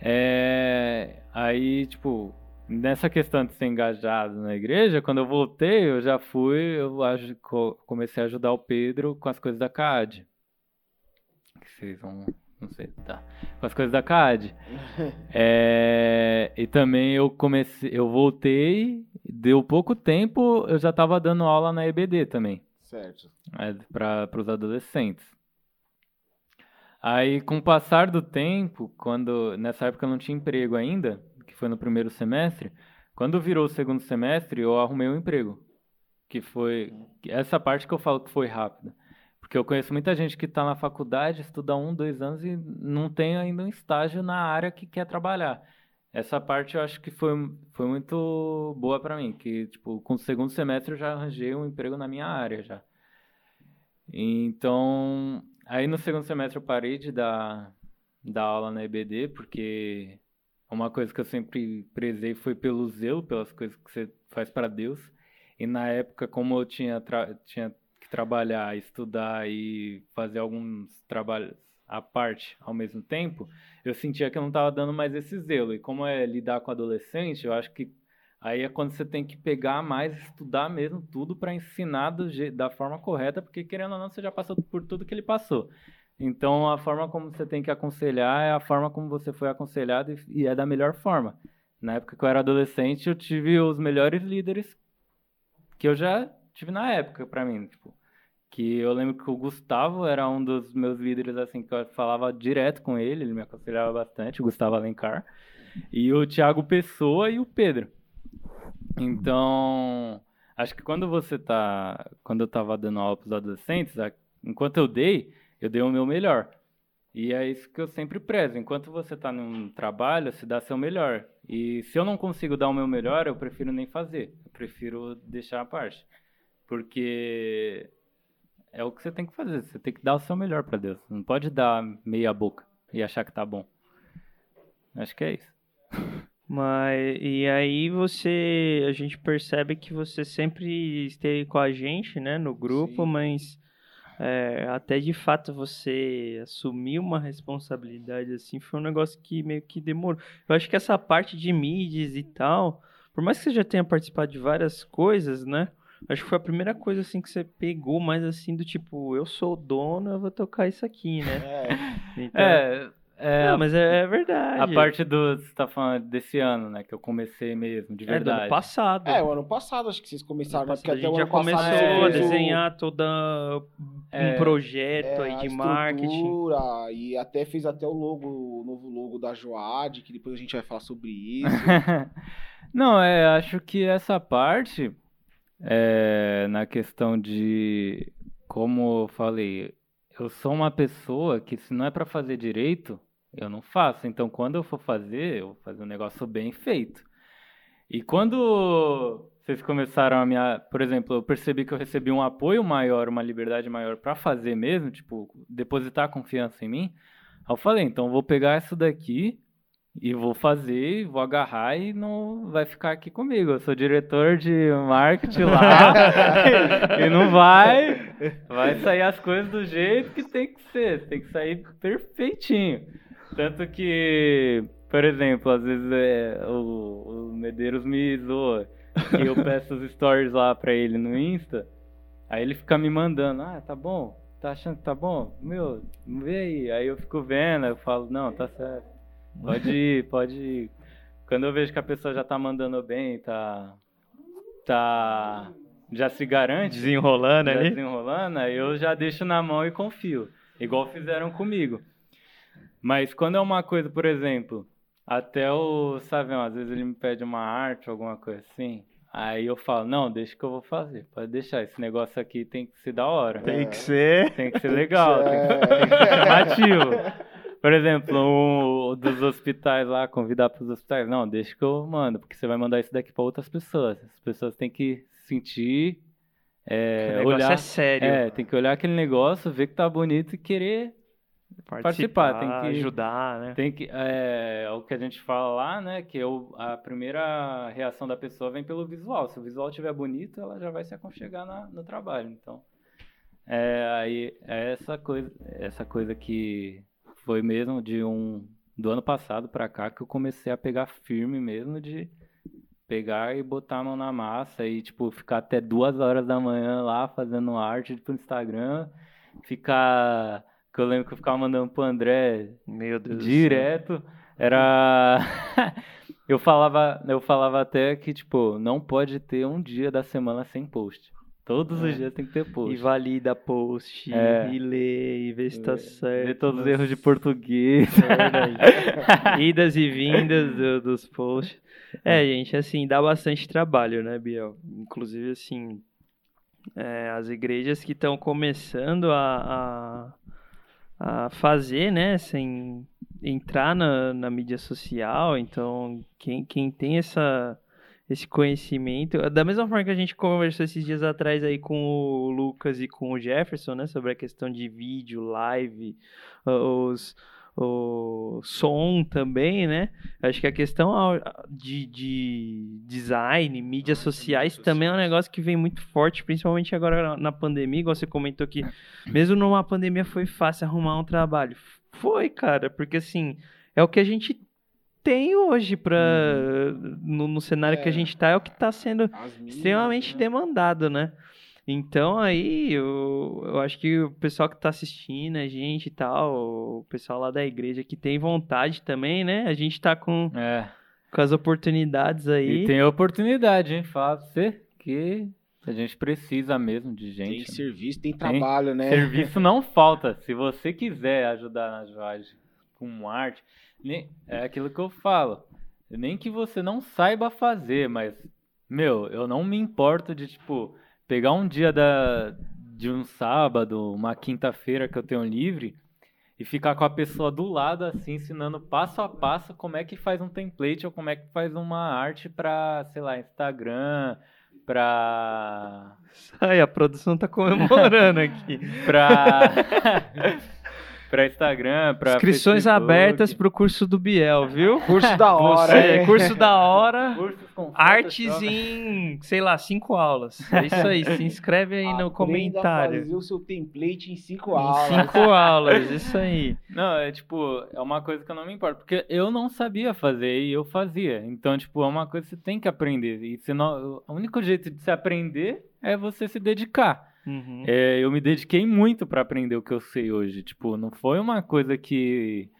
é, aí, tipo, nessa questão de ser engajado na igreja, quando eu voltei, eu já fui, eu comecei a ajudar o Pedro com as coisas da CAD que vocês vão. Não sei, tá. Com as coisas da CAD. [LAUGHS] é, e também eu comecei. Eu voltei, deu pouco tempo, eu já estava dando aula na EBD também. Certo. É, para os adolescentes. Aí, com o passar do tempo, quando nessa época eu não tinha emprego ainda, que foi no primeiro semestre, quando virou o segundo semestre, eu arrumei um emprego. Que foi essa parte que eu falo que foi rápida. Porque eu conheço muita gente que está na faculdade, estuda um, dois anos e não tem ainda um estágio na área que quer trabalhar. Essa parte eu acho que foi, foi muito boa para mim, que tipo, com o segundo semestre eu já arranjei um emprego na minha área já. Então, aí no segundo semestre eu parei de dar, dar aula na EBD, porque uma coisa que eu sempre prezei foi pelo zelo, pelas coisas que você faz para Deus. E na época, como eu tinha, tinha trabalhar, estudar e fazer alguns trabalhos à parte ao mesmo tempo, eu sentia que eu não estava dando mais esse zelo. E como é lidar com adolescente, eu acho que aí é quando você tem que pegar mais, estudar mesmo tudo para ensinar do, da forma correta, porque querendo ou não, você já passou por tudo que ele passou. Então, a forma como você tem que aconselhar é a forma como você foi aconselhado e, e é da melhor forma. Na época que eu era adolescente, eu tive os melhores líderes que eu já tive na época para mim, tipo, que eu lembro que o Gustavo era um dos meus líderes, assim, que eu falava direto com ele, ele me aconselhava bastante, o Gustavo Alencar, e o Thiago Pessoa e o Pedro. Então, acho que quando você tá, quando eu tava dando aula para os adolescentes, enquanto eu dei, eu dei o meu melhor. E é isso que eu sempre prezo. Enquanto você está num trabalho, se dá seu melhor. E se eu não consigo dar o meu melhor, eu prefiro nem fazer. Eu prefiro deixar a parte. Porque é o que você tem que fazer. Você tem que dar o seu melhor para Deus. Não pode dar meia boca e achar que tá bom. Acho que é isso. [LAUGHS] Mas e aí você, a gente percebe que você sempre esteve com a gente, né, no grupo, Sim. mas é, até de fato você assumir uma responsabilidade assim foi um negócio que meio que demorou. Eu acho que essa parte de mídias e tal, por mais que você já tenha participado de várias coisas, né? Acho que foi a primeira coisa assim que você pegou mais assim do tipo, eu sou o dono, eu vou tocar isso aqui, né? [LAUGHS] É. Então, é é, não, mas é, é, verdade. A parte do. Você tá falando desse ano, né? Que eu comecei mesmo, de verdade. É, do ano passado. É, o ano passado acho que vocês começaram, né? Porque até o ano começou passado, a desenhar o... todo um projeto é, aí de marketing. E até fez até o logo, o novo logo da Joad, que depois a gente vai falar sobre isso. [LAUGHS] Não, é, acho que essa parte, é, na questão de. Como eu falei, eu sou uma pessoa que se não é para fazer direito, eu não faço. Então, quando eu for fazer, eu vou fazer um negócio bem feito. E quando vocês começaram a minha, por exemplo, eu percebi que eu recebi um apoio maior, uma liberdade maior para fazer mesmo, tipo, depositar confiança em mim. eu falei, então eu vou pegar isso daqui e vou fazer, vou agarrar e não vai ficar aqui comigo. Eu sou diretor de marketing lá [LAUGHS] e não vai, vai sair as coisas do jeito que tem que ser, tem que sair perfeitinho. Tanto que, por exemplo, às vezes é, o, o Medeiros me zoa e eu peço os stories lá pra ele no Insta, aí ele fica me mandando, ah, tá bom, tá achando que tá bom? Meu, vê aí. Aí eu fico vendo, eu falo, não, tá certo. Pode ir, pode ir. Quando eu vejo que a pessoa já tá mandando bem, tá. tá já se garante. Desenrolando já ali. Desenrolando, eu já deixo na mão e confio. Igual fizeram comigo. Mas quando é uma coisa, por exemplo, até o Savião, às vezes ele me pede uma arte, alguma coisa assim. Aí eu falo, não, deixa que eu vou fazer. Pode deixar, esse negócio aqui tem que ser da hora. Tem que ser. Tem que ser legal, tem que, tem que ser [LAUGHS] chamativo. Por exemplo, o dos hospitais lá, convidar para os hospitais. Não, deixa que eu mando, porque você vai mandar isso daqui para outras pessoas. As pessoas têm que sentir. É, o olhar, é sério. É, tem que olhar aquele negócio, ver que tá bonito e querer participar, participar tem que ajudar, né? Tem que é, é, o que a gente fala lá, né? Que eu, a primeira reação da pessoa vem pelo visual. Se o visual estiver bonito, ela já vai se aconchegar na, no trabalho. Então, é, aí é essa coisa, essa coisa que foi mesmo de um do ano passado para cá que eu comecei a pegar firme mesmo de pegar e botar a mão na massa e tipo ficar até duas horas da manhã lá fazendo arte pro Instagram, ficar que eu lembro que eu ficava mandando pro André Meu Deus direto era [LAUGHS] eu falava eu falava até que tipo não pode ter um dia da semana sem post Todos é. os dias tem que ter post. E valida post, é. e lê, e vê se tá certo. Vê todos os erros de português. É [LAUGHS] Idas e vindas do, dos posts. É, gente, assim, dá bastante trabalho, né, Biel? Inclusive, assim, é, as igrejas que estão começando a, a, a, fazer, né, sem entrar na, na mídia social, então, quem, quem tem essa esse conhecimento. Da mesma forma que a gente conversou esses dias atrás aí com o Lucas e com o Jefferson, né, sobre a questão de vídeo, live, os o som também, né? Acho que a questão de, de design, mídias sociais também é um negócio que vem muito forte, principalmente agora na pandemia, igual você comentou que mesmo numa pandemia foi fácil arrumar um trabalho. Foi, cara, porque assim, é o que a gente tem hoje para uhum. no, no, cenário é. que a é. gente está é o que está sendo extremamente né? demandado, né? Então aí eu, eu acho que o pessoal que está assistindo a gente e tal, o pessoal lá da igreja que tem vontade também, né? A gente está com, é. com as oportunidades aí. E tem oportunidade, hein? Fala você que a gente precisa mesmo de gente. Tem serviço, tem trabalho, tem, né? Serviço não falta. Se você quiser ajudar na Joage com arte, nem, é aquilo que eu falo. Nem que você não saiba fazer, mas, meu, eu não me importo de, tipo, pegar um dia da, de um sábado, uma quinta-feira que eu tenho livre e ficar com a pessoa do lado, assim, ensinando passo a passo como é que faz um template ou como é que faz uma arte pra, sei lá, Instagram, pra. [LAUGHS] Ai, a produção tá comemorando [LAUGHS] aqui. pra. [LAUGHS] para Instagram, para Inscrições Facebook. abertas pro curso do Biel, viu? [LAUGHS] Curso da hora. Você, é. Curso da hora. Artes em, sei lá, cinco aulas. É isso aí. Se inscreve aí no comentário. fazer o seu template em cinco aulas. Em cinco aulas, isso aí. Não, é tipo, é uma coisa que eu não me importo, porque eu não sabia fazer e eu fazia. Então, tipo, é uma coisa que você tem que aprender. E senão, o único jeito de se aprender é você se dedicar. Uhum. É, eu me dediquei muito para aprender o que eu sei hoje. Tipo, não foi uma coisa que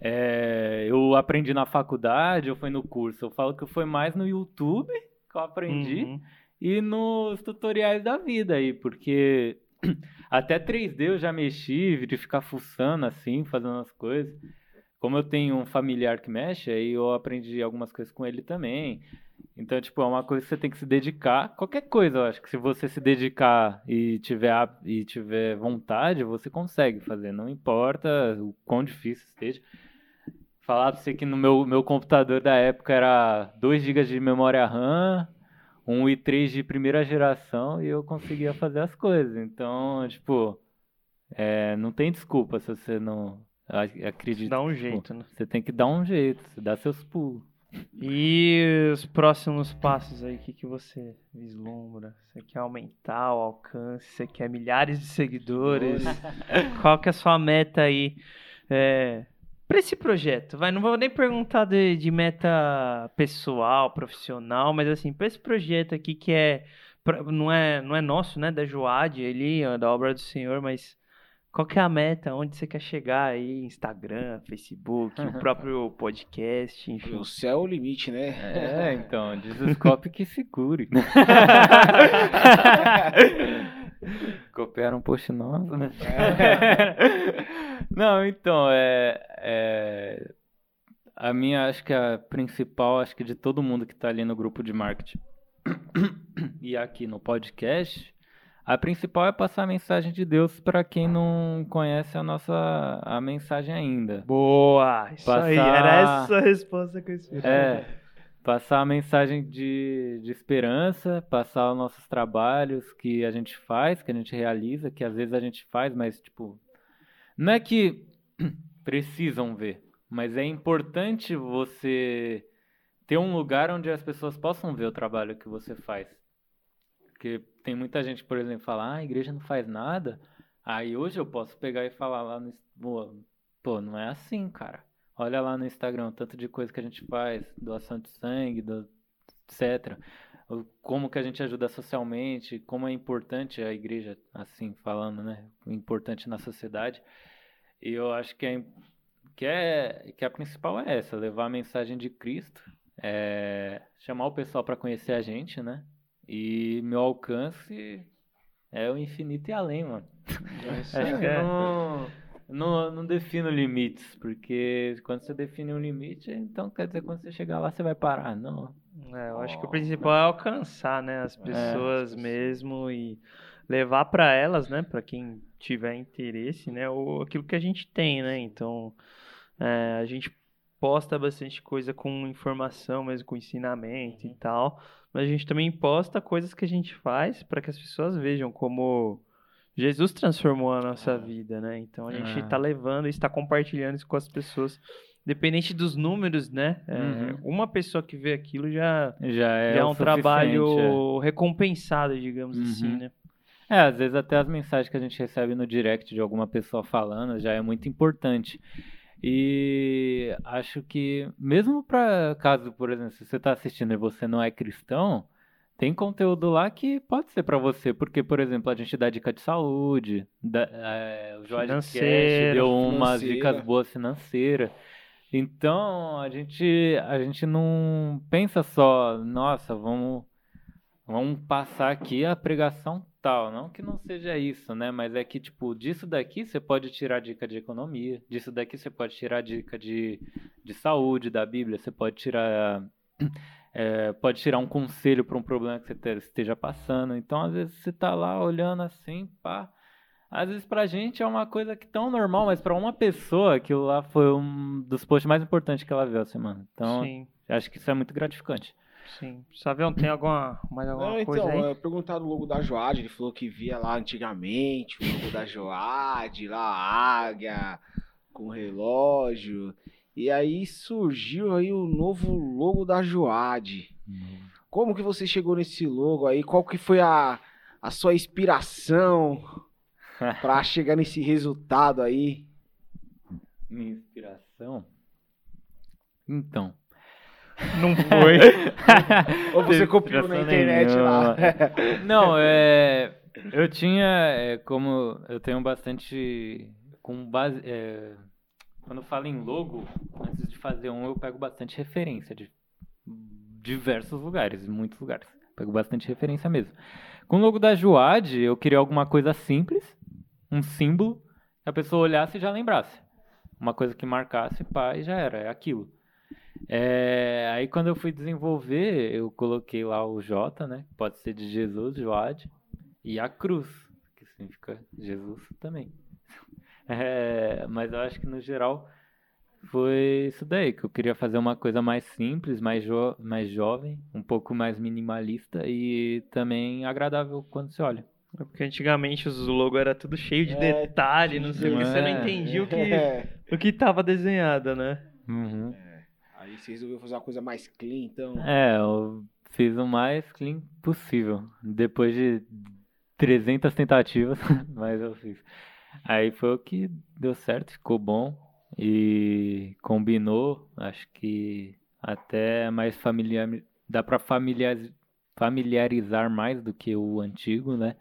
é, eu aprendi na faculdade ou foi no curso. Eu falo que foi mais no YouTube que eu aprendi uhum. e nos tutoriais da vida aí, porque [CLEARS THROAT] até 3D eu já mexi, de ficar fuçando assim, fazendo as coisas. Como eu tenho um familiar que mexe, aí eu aprendi algumas coisas com ele também. Então, tipo, é uma coisa que você tem que se dedicar. Qualquer coisa, eu acho que se você se dedicar e tiver, e tiver vontade, você consegue fazer. Não importa o quão difícil esteja. Falar pra você que no meu, meu computador da época era 2 GB de memória RAM, um i3 de primeira geração e eu conseguia fazer as coisas. Então, tipo, é, não tem desculpa se você não acredita. Dá um tipo, jeito, né? Você tem que dar um jeito, dá seus pulos. E os próximos passos aí, o que, que você vislumbra? Você quer aumentar o alcance? Você quer milhares de seguidores? Qual que é a sua meta aí é, para esse projeto? Vai, não vou nem perguntar de, de meta pessoal, profissional, mas assim, para esse projeto aqui que é não é não é nosso, né, da Joad, ele, da obra do Senhor, mas qual que é a meta? Onde você quer chegar aí? Instagram, Facebook, o [LAUGHS] próprio podcast, enfim. O céu é o limite, né? É, [LAUGHS] então, diz o Scope que se cure. [LAUGHS] Copiaram um post nosso, né? É. Não, então, é, é, A minha, acho que a principal, acho que de todo mundo que está ali no grupo de marketing [COUGHS] e aqui no podcast a principal é passar a mensagem de Deus para quem não conhece a nossa a mensagem ainda. Boa! Isso passar... aí, era essa a resposta que eu esperava. É, passar a mensagem de, de esperança, passar os nossos trabalhos que a gente faz, que a gente realiza, que às vezes a gente faz, mas tipo, não é que [CLEARS THROAT] precisam ver, mas é importante você ter um lugar onde as pessoas possam ver o trabalho que você faz. Porque tem muita gente, por exemplo, fala, ah, a igreja não faz nada. Aí hoje eu posso pegar e falar lá no. Pô, não é assim, cara. Olha lá no Instagram, tanto de coisa que a gente faz, doação de sangue, do, etc. Como que a gente ajuda socialmente, como é importante a igreja, assim, falando, né? Importante na sociedade. E eu acho que, é, que, é, que a principal é essa, levar a mensagem de Cristo, é, chamar o pessoal para conhecer a gente, né? E meu alcance é o infinito e além, mano. [LAUGHS] Acho que não, não, não defino limites, porque quando você define um limite, então quer dizer quando você chegar lá você vai parar. Não. É, eu acho que o principal é alcançar, né, as é. pessoas é. mesmo e levar para elas, né, para quem tiver interesse, né, o, aquilo que a gente tem, né. Então, é, a gente posta bastante coisa com informação, mas com ensinamento e uhum. tal mas a gente também posta coisas que a gente faz para que as pessoas vejam como Jesus transformou a nossa ah. vida, né? Então a gente está ah. levando e está compartilhando isso com as pessoas. Dependente dos números, né? É, uhum. Uma pessoa que vê aquilo já, já é, já é um trabalho é. recompensado, digamos assim, uhum. assim, né? É, às vezes até as mensagens que a gente recebe no direct de alguma pessoa falando já é muito importante. E acho que, mesmo para caso, por exemplo, se você está assistindo e você não é cristão, tem conteúdo lá que pode ser para você, porque, por exemplo, a gente dá dica de saúde, da, é, o Jorge Cash deu umas dicas boas financeiras. Então, a gente, a gente não pensa só, nossa, vamos, vamos passar aqui a pregação tal. Não que não seja isso, né? Mas é que, tipo, disso daqui você pode tirar dica de economia, disso daqui você pode tirar dica de, de saúde da Bíblia, você pode tirar. É, [CLEARS THROAT] pode tirar um conselho para um problema que você esteja passando. Então, às vezes, você tá lá olhando assim, pá. Às vezes pra gente é uma coisa que tão normal, mas para uma pessoa aquilo lá foi um dos posts mais importantes que ela viu a semana. Então, Sim. acho que isso é muito gratificante. Sim. Sabião, tem alguma, mais alguma Não, coisa então, aí? eu perguntar do logo da Joad, ele falou que via lá antigamente o logo da Joad, lá a águia, com relógio. E aí surgiu aí o novo logo da Joad. Como que você chegou nesse logo aí? Qual que foi a, a sua inspiração [LAUGHS] para chegar nesse resultado aí? Minha inspiração? Então. Não foi. [LAUGHS] Ou você copiou na internet nenhuma. lá? [LAUGHS] Não, é. Eu tinha. É, como eu tenho bastante. Com base. É, quando eu falo em logo, antes de fazer um, eu pego bastante referência de diversos lugares, muitos lugares. Pego bastante referência mesmo. Com o logo da Juad, eu queria alguma coisa simples, um símbolo, que a pessoa olhasse e já lembrasse. Uma coisa que marcasse, pá, e já era, é aquilo. É, aí quando eu fui desenvolver, eu coloquei lá o J, né? Pode ser de Jesus, Joad, e a cruz, que significa Jesus também. [LAUGHS] É, mas eu acho que no geral foi isso daí, que eu queria fazer uma coisa mais simples, mais, jo mais jovem, um pouco mais minimalista e também agradável quando se olha. É porque antigamente os logos era tudo cheio de é, detalhe, não sei o que, você não entendia o que, é. [LAUGHS] o que tava desenhado, né? Uhum. É. Aí você resolveu fazer uma coisa mais clean, então? É, eu fiz o mais clean possível. Depois de 300 tentativas, [LAUGHS] mas eu fiz. Aí foi o que deu certo, ficou bom e combinou, acho que até mais familiar, dá para familiar, familiarizar mais do que o antigo, né?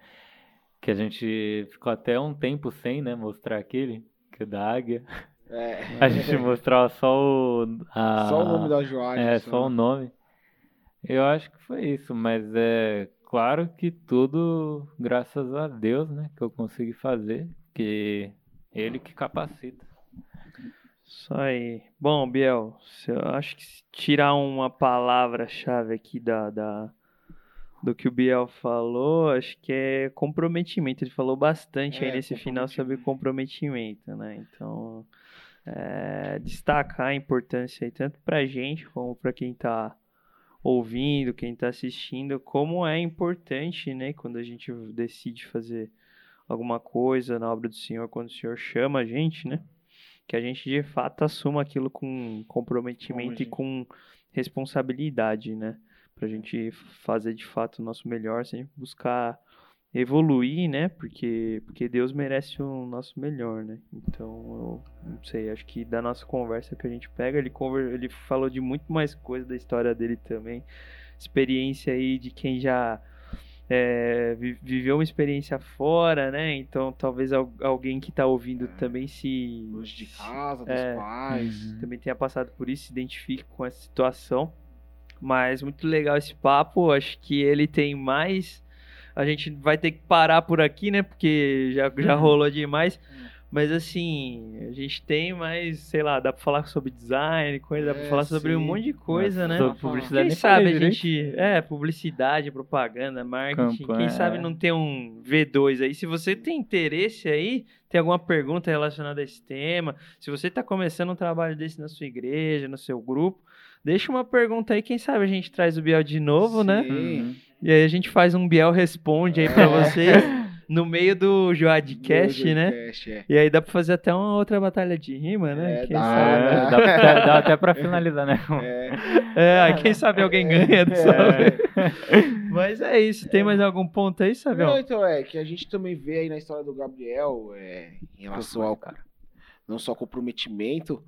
Que a gente ficou até um tempo sem, né, mostrar aquele, que é da águia. [LAUGHS] É. A gente mostrava só o a, só o nome da Joade. É, só. só o nome. Eu acho que foi isso, mas é claro que tudo graças a Deus, né, que eu consegui fazer porque ele que capacita. Isso aí. Bom, Biel, eu acho que se tirar uma palavra-chave aqui da, da, do que o Biel falou, acho que é comprometimento. Ele falou bastante é, aí nesse final sobre comprometimento, né? Então, é, destacar a importância aí tanto pra gente como para quem tá ouvindo, quem tá assistindo, como é importante, né, quando a gente decide fazer alguma coisa na obra do Senhor quando o Senhor chama a gente, né? Que a gente de fato assuma aquilo com comprometimento e com responsabilidade, né? Pra gente fazer de fato o nosso melhor, sempre buscar evoluir, né? Porque, porque Deus merece o nosso melhor, né? Então, eu não sei, acho que da nossa conversa que a gente pega, ele, conver, ele falou de muito mais coisa da história dele também. Experiência aí de quem já é, viveu uma experiência fora, né? Então talvez alguém que está ouvindo também se. Longe de casa, dos é, pais. Uhum. Também tenha passado por isso, se identifique com essa situação. Mas muito legal esse papo. Acho que ele tem mais. A gente vai ter que parar por aqui, né? Porque já, já uhum. rolou demais. Uhum. Mas assim, a gente tem mais, sei lá, dá pra falar sobre design, coisa, é, dá pra é, falar sobre sim. um monte de coisa, né? Sobre publicidade. Quem sabe a gente. É, publicidade, propaganda, marketing. Campanha, quem sabe é. não ter um V2 aí. Se você tem interesse aí, tem alguma pergunta relacionada a esse tema, se você tá começando um trabalho desse na sua igreja, no seu grupo, deixa uma pergunta aí, quem sabe a gente traz o Biel de novo, né? sim. né? Uhum. E aí a gente faz um Biel responde aí pra vocês. [LAUGHS] no meio do Joadcast, né? É. E aí dá pra fazer até uma outra batalha de rima, né? É, quem dá, sabe? É, dá, dá, dá, até pra finalizar, né? [LAUGHS] É, é quem sabe alguém ganha é. Mas é isso. Tem mais algum ponto aí, Sabião? Não, então é que a gente também vê aí na história do Gabriel, é, em relação ao cara, não só comprometimento,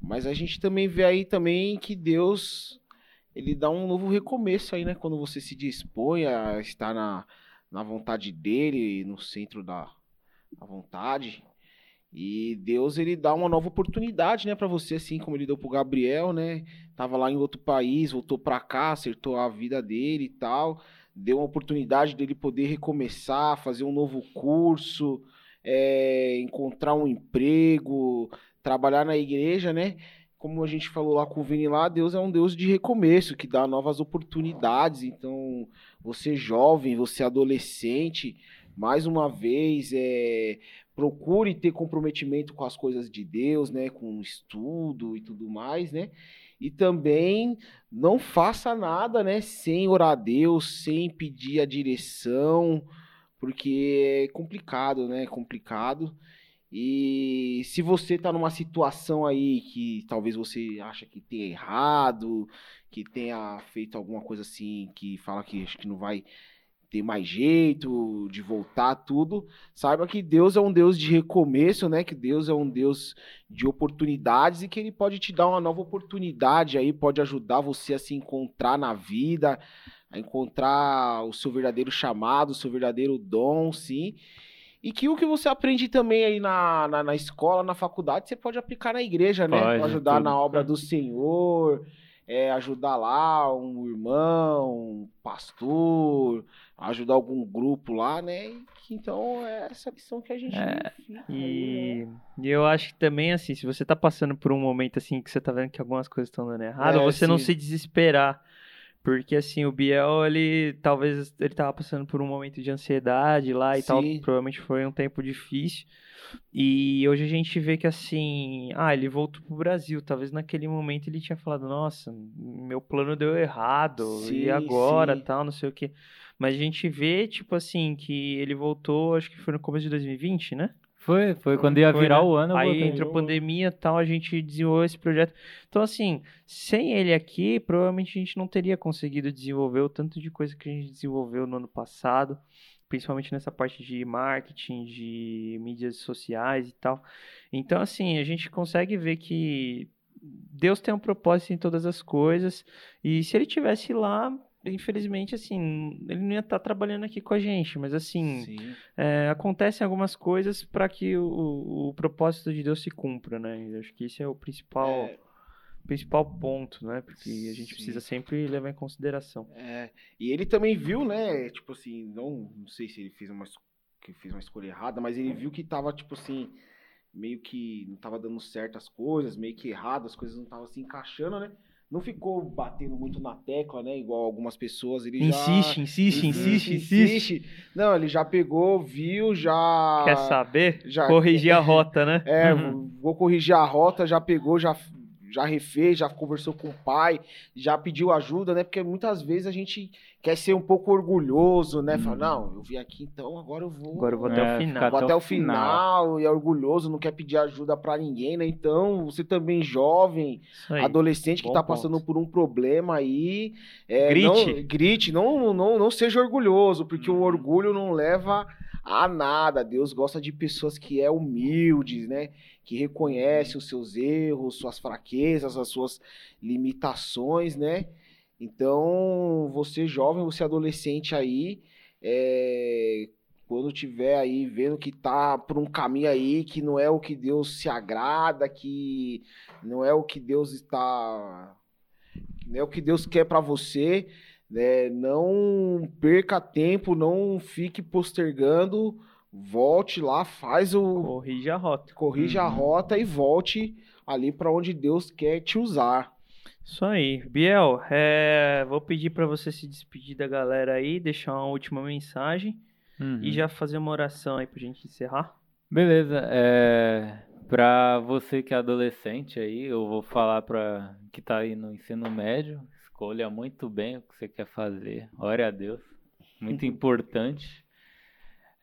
mas a gente também vê aí também que Deus ele dá um novo recomeço aí, né? Quando você se dispõe a estar na na vontade dele, no centro da, da vontade. E Deus ele dá uma nova oportunidade, né, para você assim como ele deu pro Gabriel, né? Tava lá em outro país, voltou para cá, acertou a vida dele e tal, deu uma oportunidade dele poder recomeçar, fazer um novo curso, é, encontrar um emprego, trabalhar na igreja, né? Como a gente falou lá com o Vini lá, Deus é um Deus de recomeço, que dá novas oportunidades. Então, você jovem, você adolescente, mais uma vez, é, procure ter comprometimento com as coisas de Deus, né, com estudo e tudo mais, né? E também não faça nada, né, sem orar a Deus, sem pedir a direção, porque é complicado, né? É complicado. E se você tá numa situação aí que talvez você acha que tenha errado, que tenha feito alguma coisa assim, que fala que acho que não vai ter mais jeito de voltar tudo, saiba que Deus é um Deus de recomeço, né? Que Deus é um Deus de oportunidades e que ele pode te dar uma nova oportunidade aí, pode ajudar você a se encontrar na vida, a encontrar o seu verdadeiro chamado, o seu verdadeiro dom, sim. E que o que você aprende também aí na, na, na escola, na faculdade, você pode aplicar na igreja, né? Pode, ajudar tudo. na obra do Senhor, é, ajudar lá um irmão, um pastor, ajudar algum grupo lá, né? Então é essa lição que a gente é, fica, e... Né? e eu acho que também assim, se você tá passando por um momento assim que você tá vendo que algumas coisas estão dando errado, é, você não se desesperar. Porque assim, o Biel, ele talvez ele tava passando por um momento de ansiedade lá e sim. tal, provavelmente foi um tempo difícil. E hoje a gente vê que assim, ah, ele voltou pro Brasil. Talvez naquele momento ele tinha falado, nossa, meu plano deu errado, sim, e agora, sim. tal, não sei o que. Mas a gente vê, tipo assim, que ele voltou, acho que foi no começo de 2020, né? Foi, foi quando ia foi, virar né? o ano. Aí entrou pandemia e tal, a gente desenvolveu esse projeto. Então, assim, sem ele aqui, provavelmente a gente não teria conseguido desenvolver o tanto de coisa que a gente desenvolveu no ano passado, principalmente nessa parte de marketing, de mídias sociais e tal. Então, assim, a gente consegue ver que Deus tem um propósito em todas as coisas, e se ele tivesse lá, infelizmente, assim, ele não ia estar tá trabalhando aqui com a gente, mas assim, é, acontecem algumas coisas para que o, o, propósito de Deus se cumpra, né? Eu acho que esse é o principal, é... principal ponto, né? Porque a gente Sim. precisa sempre levar em consideração. É, e ele também viu, né? Tipo assim, não, não sei se ele fez uma, que fez uma escolha errada, mas ele viu que tava, tipo assim, meio que não tava dando certo as coisas, meio que errado, as coisas não estavam se encaixando, né? Não ficou batendo muito na tecla, né? Igual algumas pessoas. Ele insiste, já... insiste, insiste, insiste, Não, ele já pegou, viu, já. Quer saber? Já... Corrigir a rota, né? É, uhum. vou corrigir a rota, já pegou, já já refez, já conversou com o pai, já pediu ajuda, né? Porque muitas vezes a gente quer ser um pouco orgulhoso, né? Hum. Fala, não, eu vim aqui, então agora eu vou. Agora eu vou até é, o final. Vou até, o final, final, e é orgulhoso, não quer pedir ajuda para ninguém, né? Então, você também jovem, adolescente que Bom tá ponto. passando por um problema aí. É, grite. Não, grite, não, não, não seja orgulhoso, porque hum. o orgulho não leva a nada. Deus gosta de pessoas que é humildes, né? Que reconhece os seus erros, suas fraquezas, as suas limitações, né? Então, você jovem, você adolescente aí, é, quando tiver aí vendo que tá por um caminho aí que não é o que Deus se agrada, que não é o que Deus está, não é o que Deus quer para você, né? Não perca tempo, não fique postergando. Volte lá, faz o. Corrija a rota. Corrija uhum. a rota e volte ali para onde Deus quer te usar. Isso aí. Biel, é... vou pedir para você se despedir da galera aí, deixar uma última mensagem uhum. e já fazer uma oração aí pra gente encerrar. Beleza. É... Pra você que é adolescente aí, eu vou falar para que tá aí no ensino médio, Escolha muito bem o que você quer fazer. Ore a Deus. Muito [LAUGHS] importante.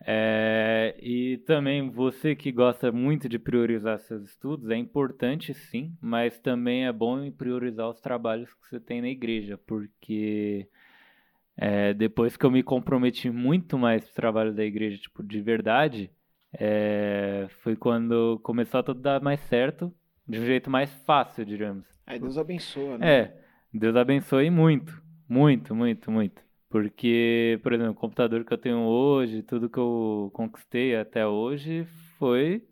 É, e também você que gosta muito de priorizar seus estudos, é importante sim, mas também é bom priorizar os trabalhos que você tem na igreja, porque é, depois que eu me comprometi muito mais com o trabalho da igreja, tipo, de verdade, é, foi quando começou a tudo dar mais certo, de um jeito mais fácil, digamos. Aí Deus abençoa, né? É, Deus abençoe muito, muito, muito, muito. Porque, por exemplo, o computador que eu tenho hoje, tudo que eu conquistei até hoje foi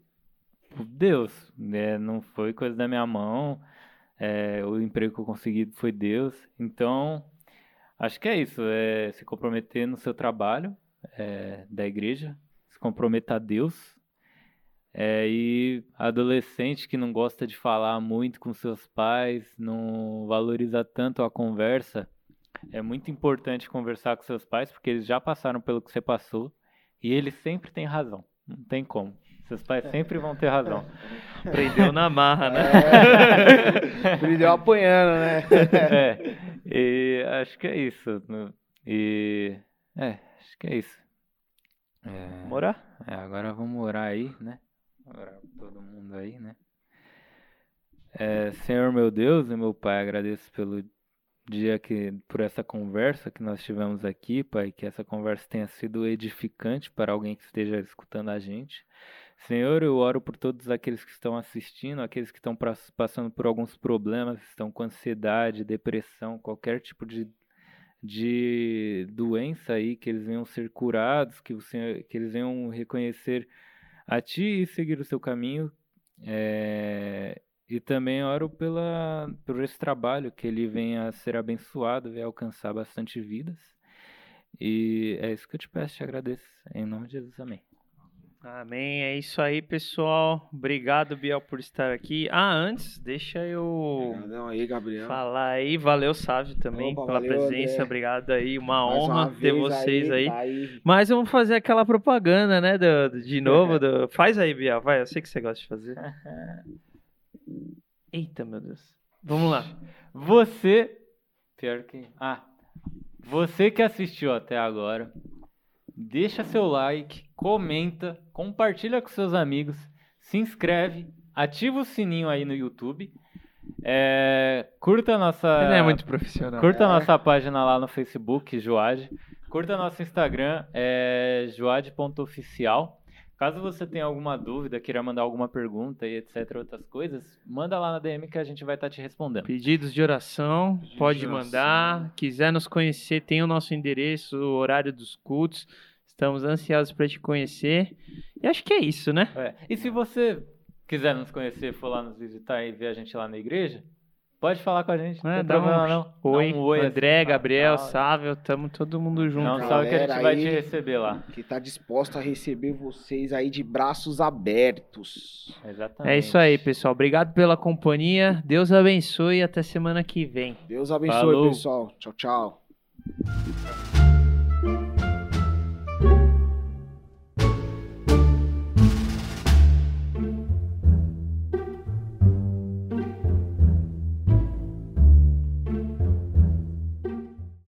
Deus, né? não foi coisa da minha mão. É, o emprego que eu consegui foi Deus. Então, acho que é isso, é se comprometer no seu trabalho é, da igreja, se comprometer a Deus, é, e adolescente que não gosta de falar muito com seus pais, não valoriza tanto a conversa, é muito importante conversar com seus pais, porque eles já passaram pelo que você passou e eles sempre têm razão. Não tem como. Seus pais sempre vão ter razão. [LAUGHS] Prendeu na marra, né? É. Prendeu apanhando, né? [LAUGHS] é. E acho que é isso. E. É, acho que é isso. É, morar? É, agora vamos morar aí, né? Para todo mundo aí, né? É, Senhor meu Deus e meu Pai, agradeço pelo dia que por essa conversa que nós tivemos aqui, Pai, que essa conversa tenha sido edificante para alguém que esteja escutando a gente. Senhor, eu oro por todos aqueles que estão assistindo, aqueles que estão passando por alguns problemas, estão com ansiedade, depressão, qualquer tipo de, de doença aí, que eles venham ser curados, que, o Senhor, que eles venham reconhecer a Ti e seguir o seu caminho. É, e também oro pela, por esse trabalho, que ele venha a ser abençoado, venha alcançar bastante vidas. E é isso que eu te peço, te agradeço. Em nome de Jesus, amém. Amém. É isso aí, pessoal. Obrigado, Biel, por estar aqui. Ah, antes, deixa eu Obrigadão aí, Gabriel. falar aí. Valeu, Sávio, também, Opa, pela valeu, presença. André. Obrigado aí. Uma Mais honra uma ter vocês aí, aí. Tá aí. Mas vamos fazer aquela propaganda, né? Do, de [LAUGHS] novo. do... Faz aí, Biel. Vai, eu sei que você gosta de fazer. [LAUGHS] Eita, meu Deus. Vamos lá. Você. Pior que. Ah. Você que assistiu até agora deixa seu like, comenta, compartilha com seus amigos, se inscreve, ativa o sininho aí no YouTube. É, curta a nossa. Ele é muito profissional. Curta é. a nossa página lá no Facebook, Joade. Curta nosso Instagram, é joade.oficial. Caso você tenha alguma dúvida, queira mandar alguma pergunta e etc, outras coisas, manda lá na DM que a gente vai estar tá te respondendo. Pedidos de oração, Pedidos pode de oração. mandar. Quiser nos conhecer, tem o nosso endereço, o horário dos cultos. Estamos ansiosos para te conhecer. E acho que é isso, né? É. E se você quiser nos conhecer, for lá nos visitar e ver a gente lá na igreja, pode falar com a gente. Não, é, dá um, não. Oi, um oi André, assim, Gabriel, Sávio, tamo todo mundo junto. Não, sabe que a gente vai te receber lá. Que tá disposto a receber vocês aí de braços abertos. Exatamente. É isso aí, pessoal. Obrigado pela companhia. Deus abençoe e até semana que vem. Deus abençoe, Falou. pessoal. Tchau, tchau.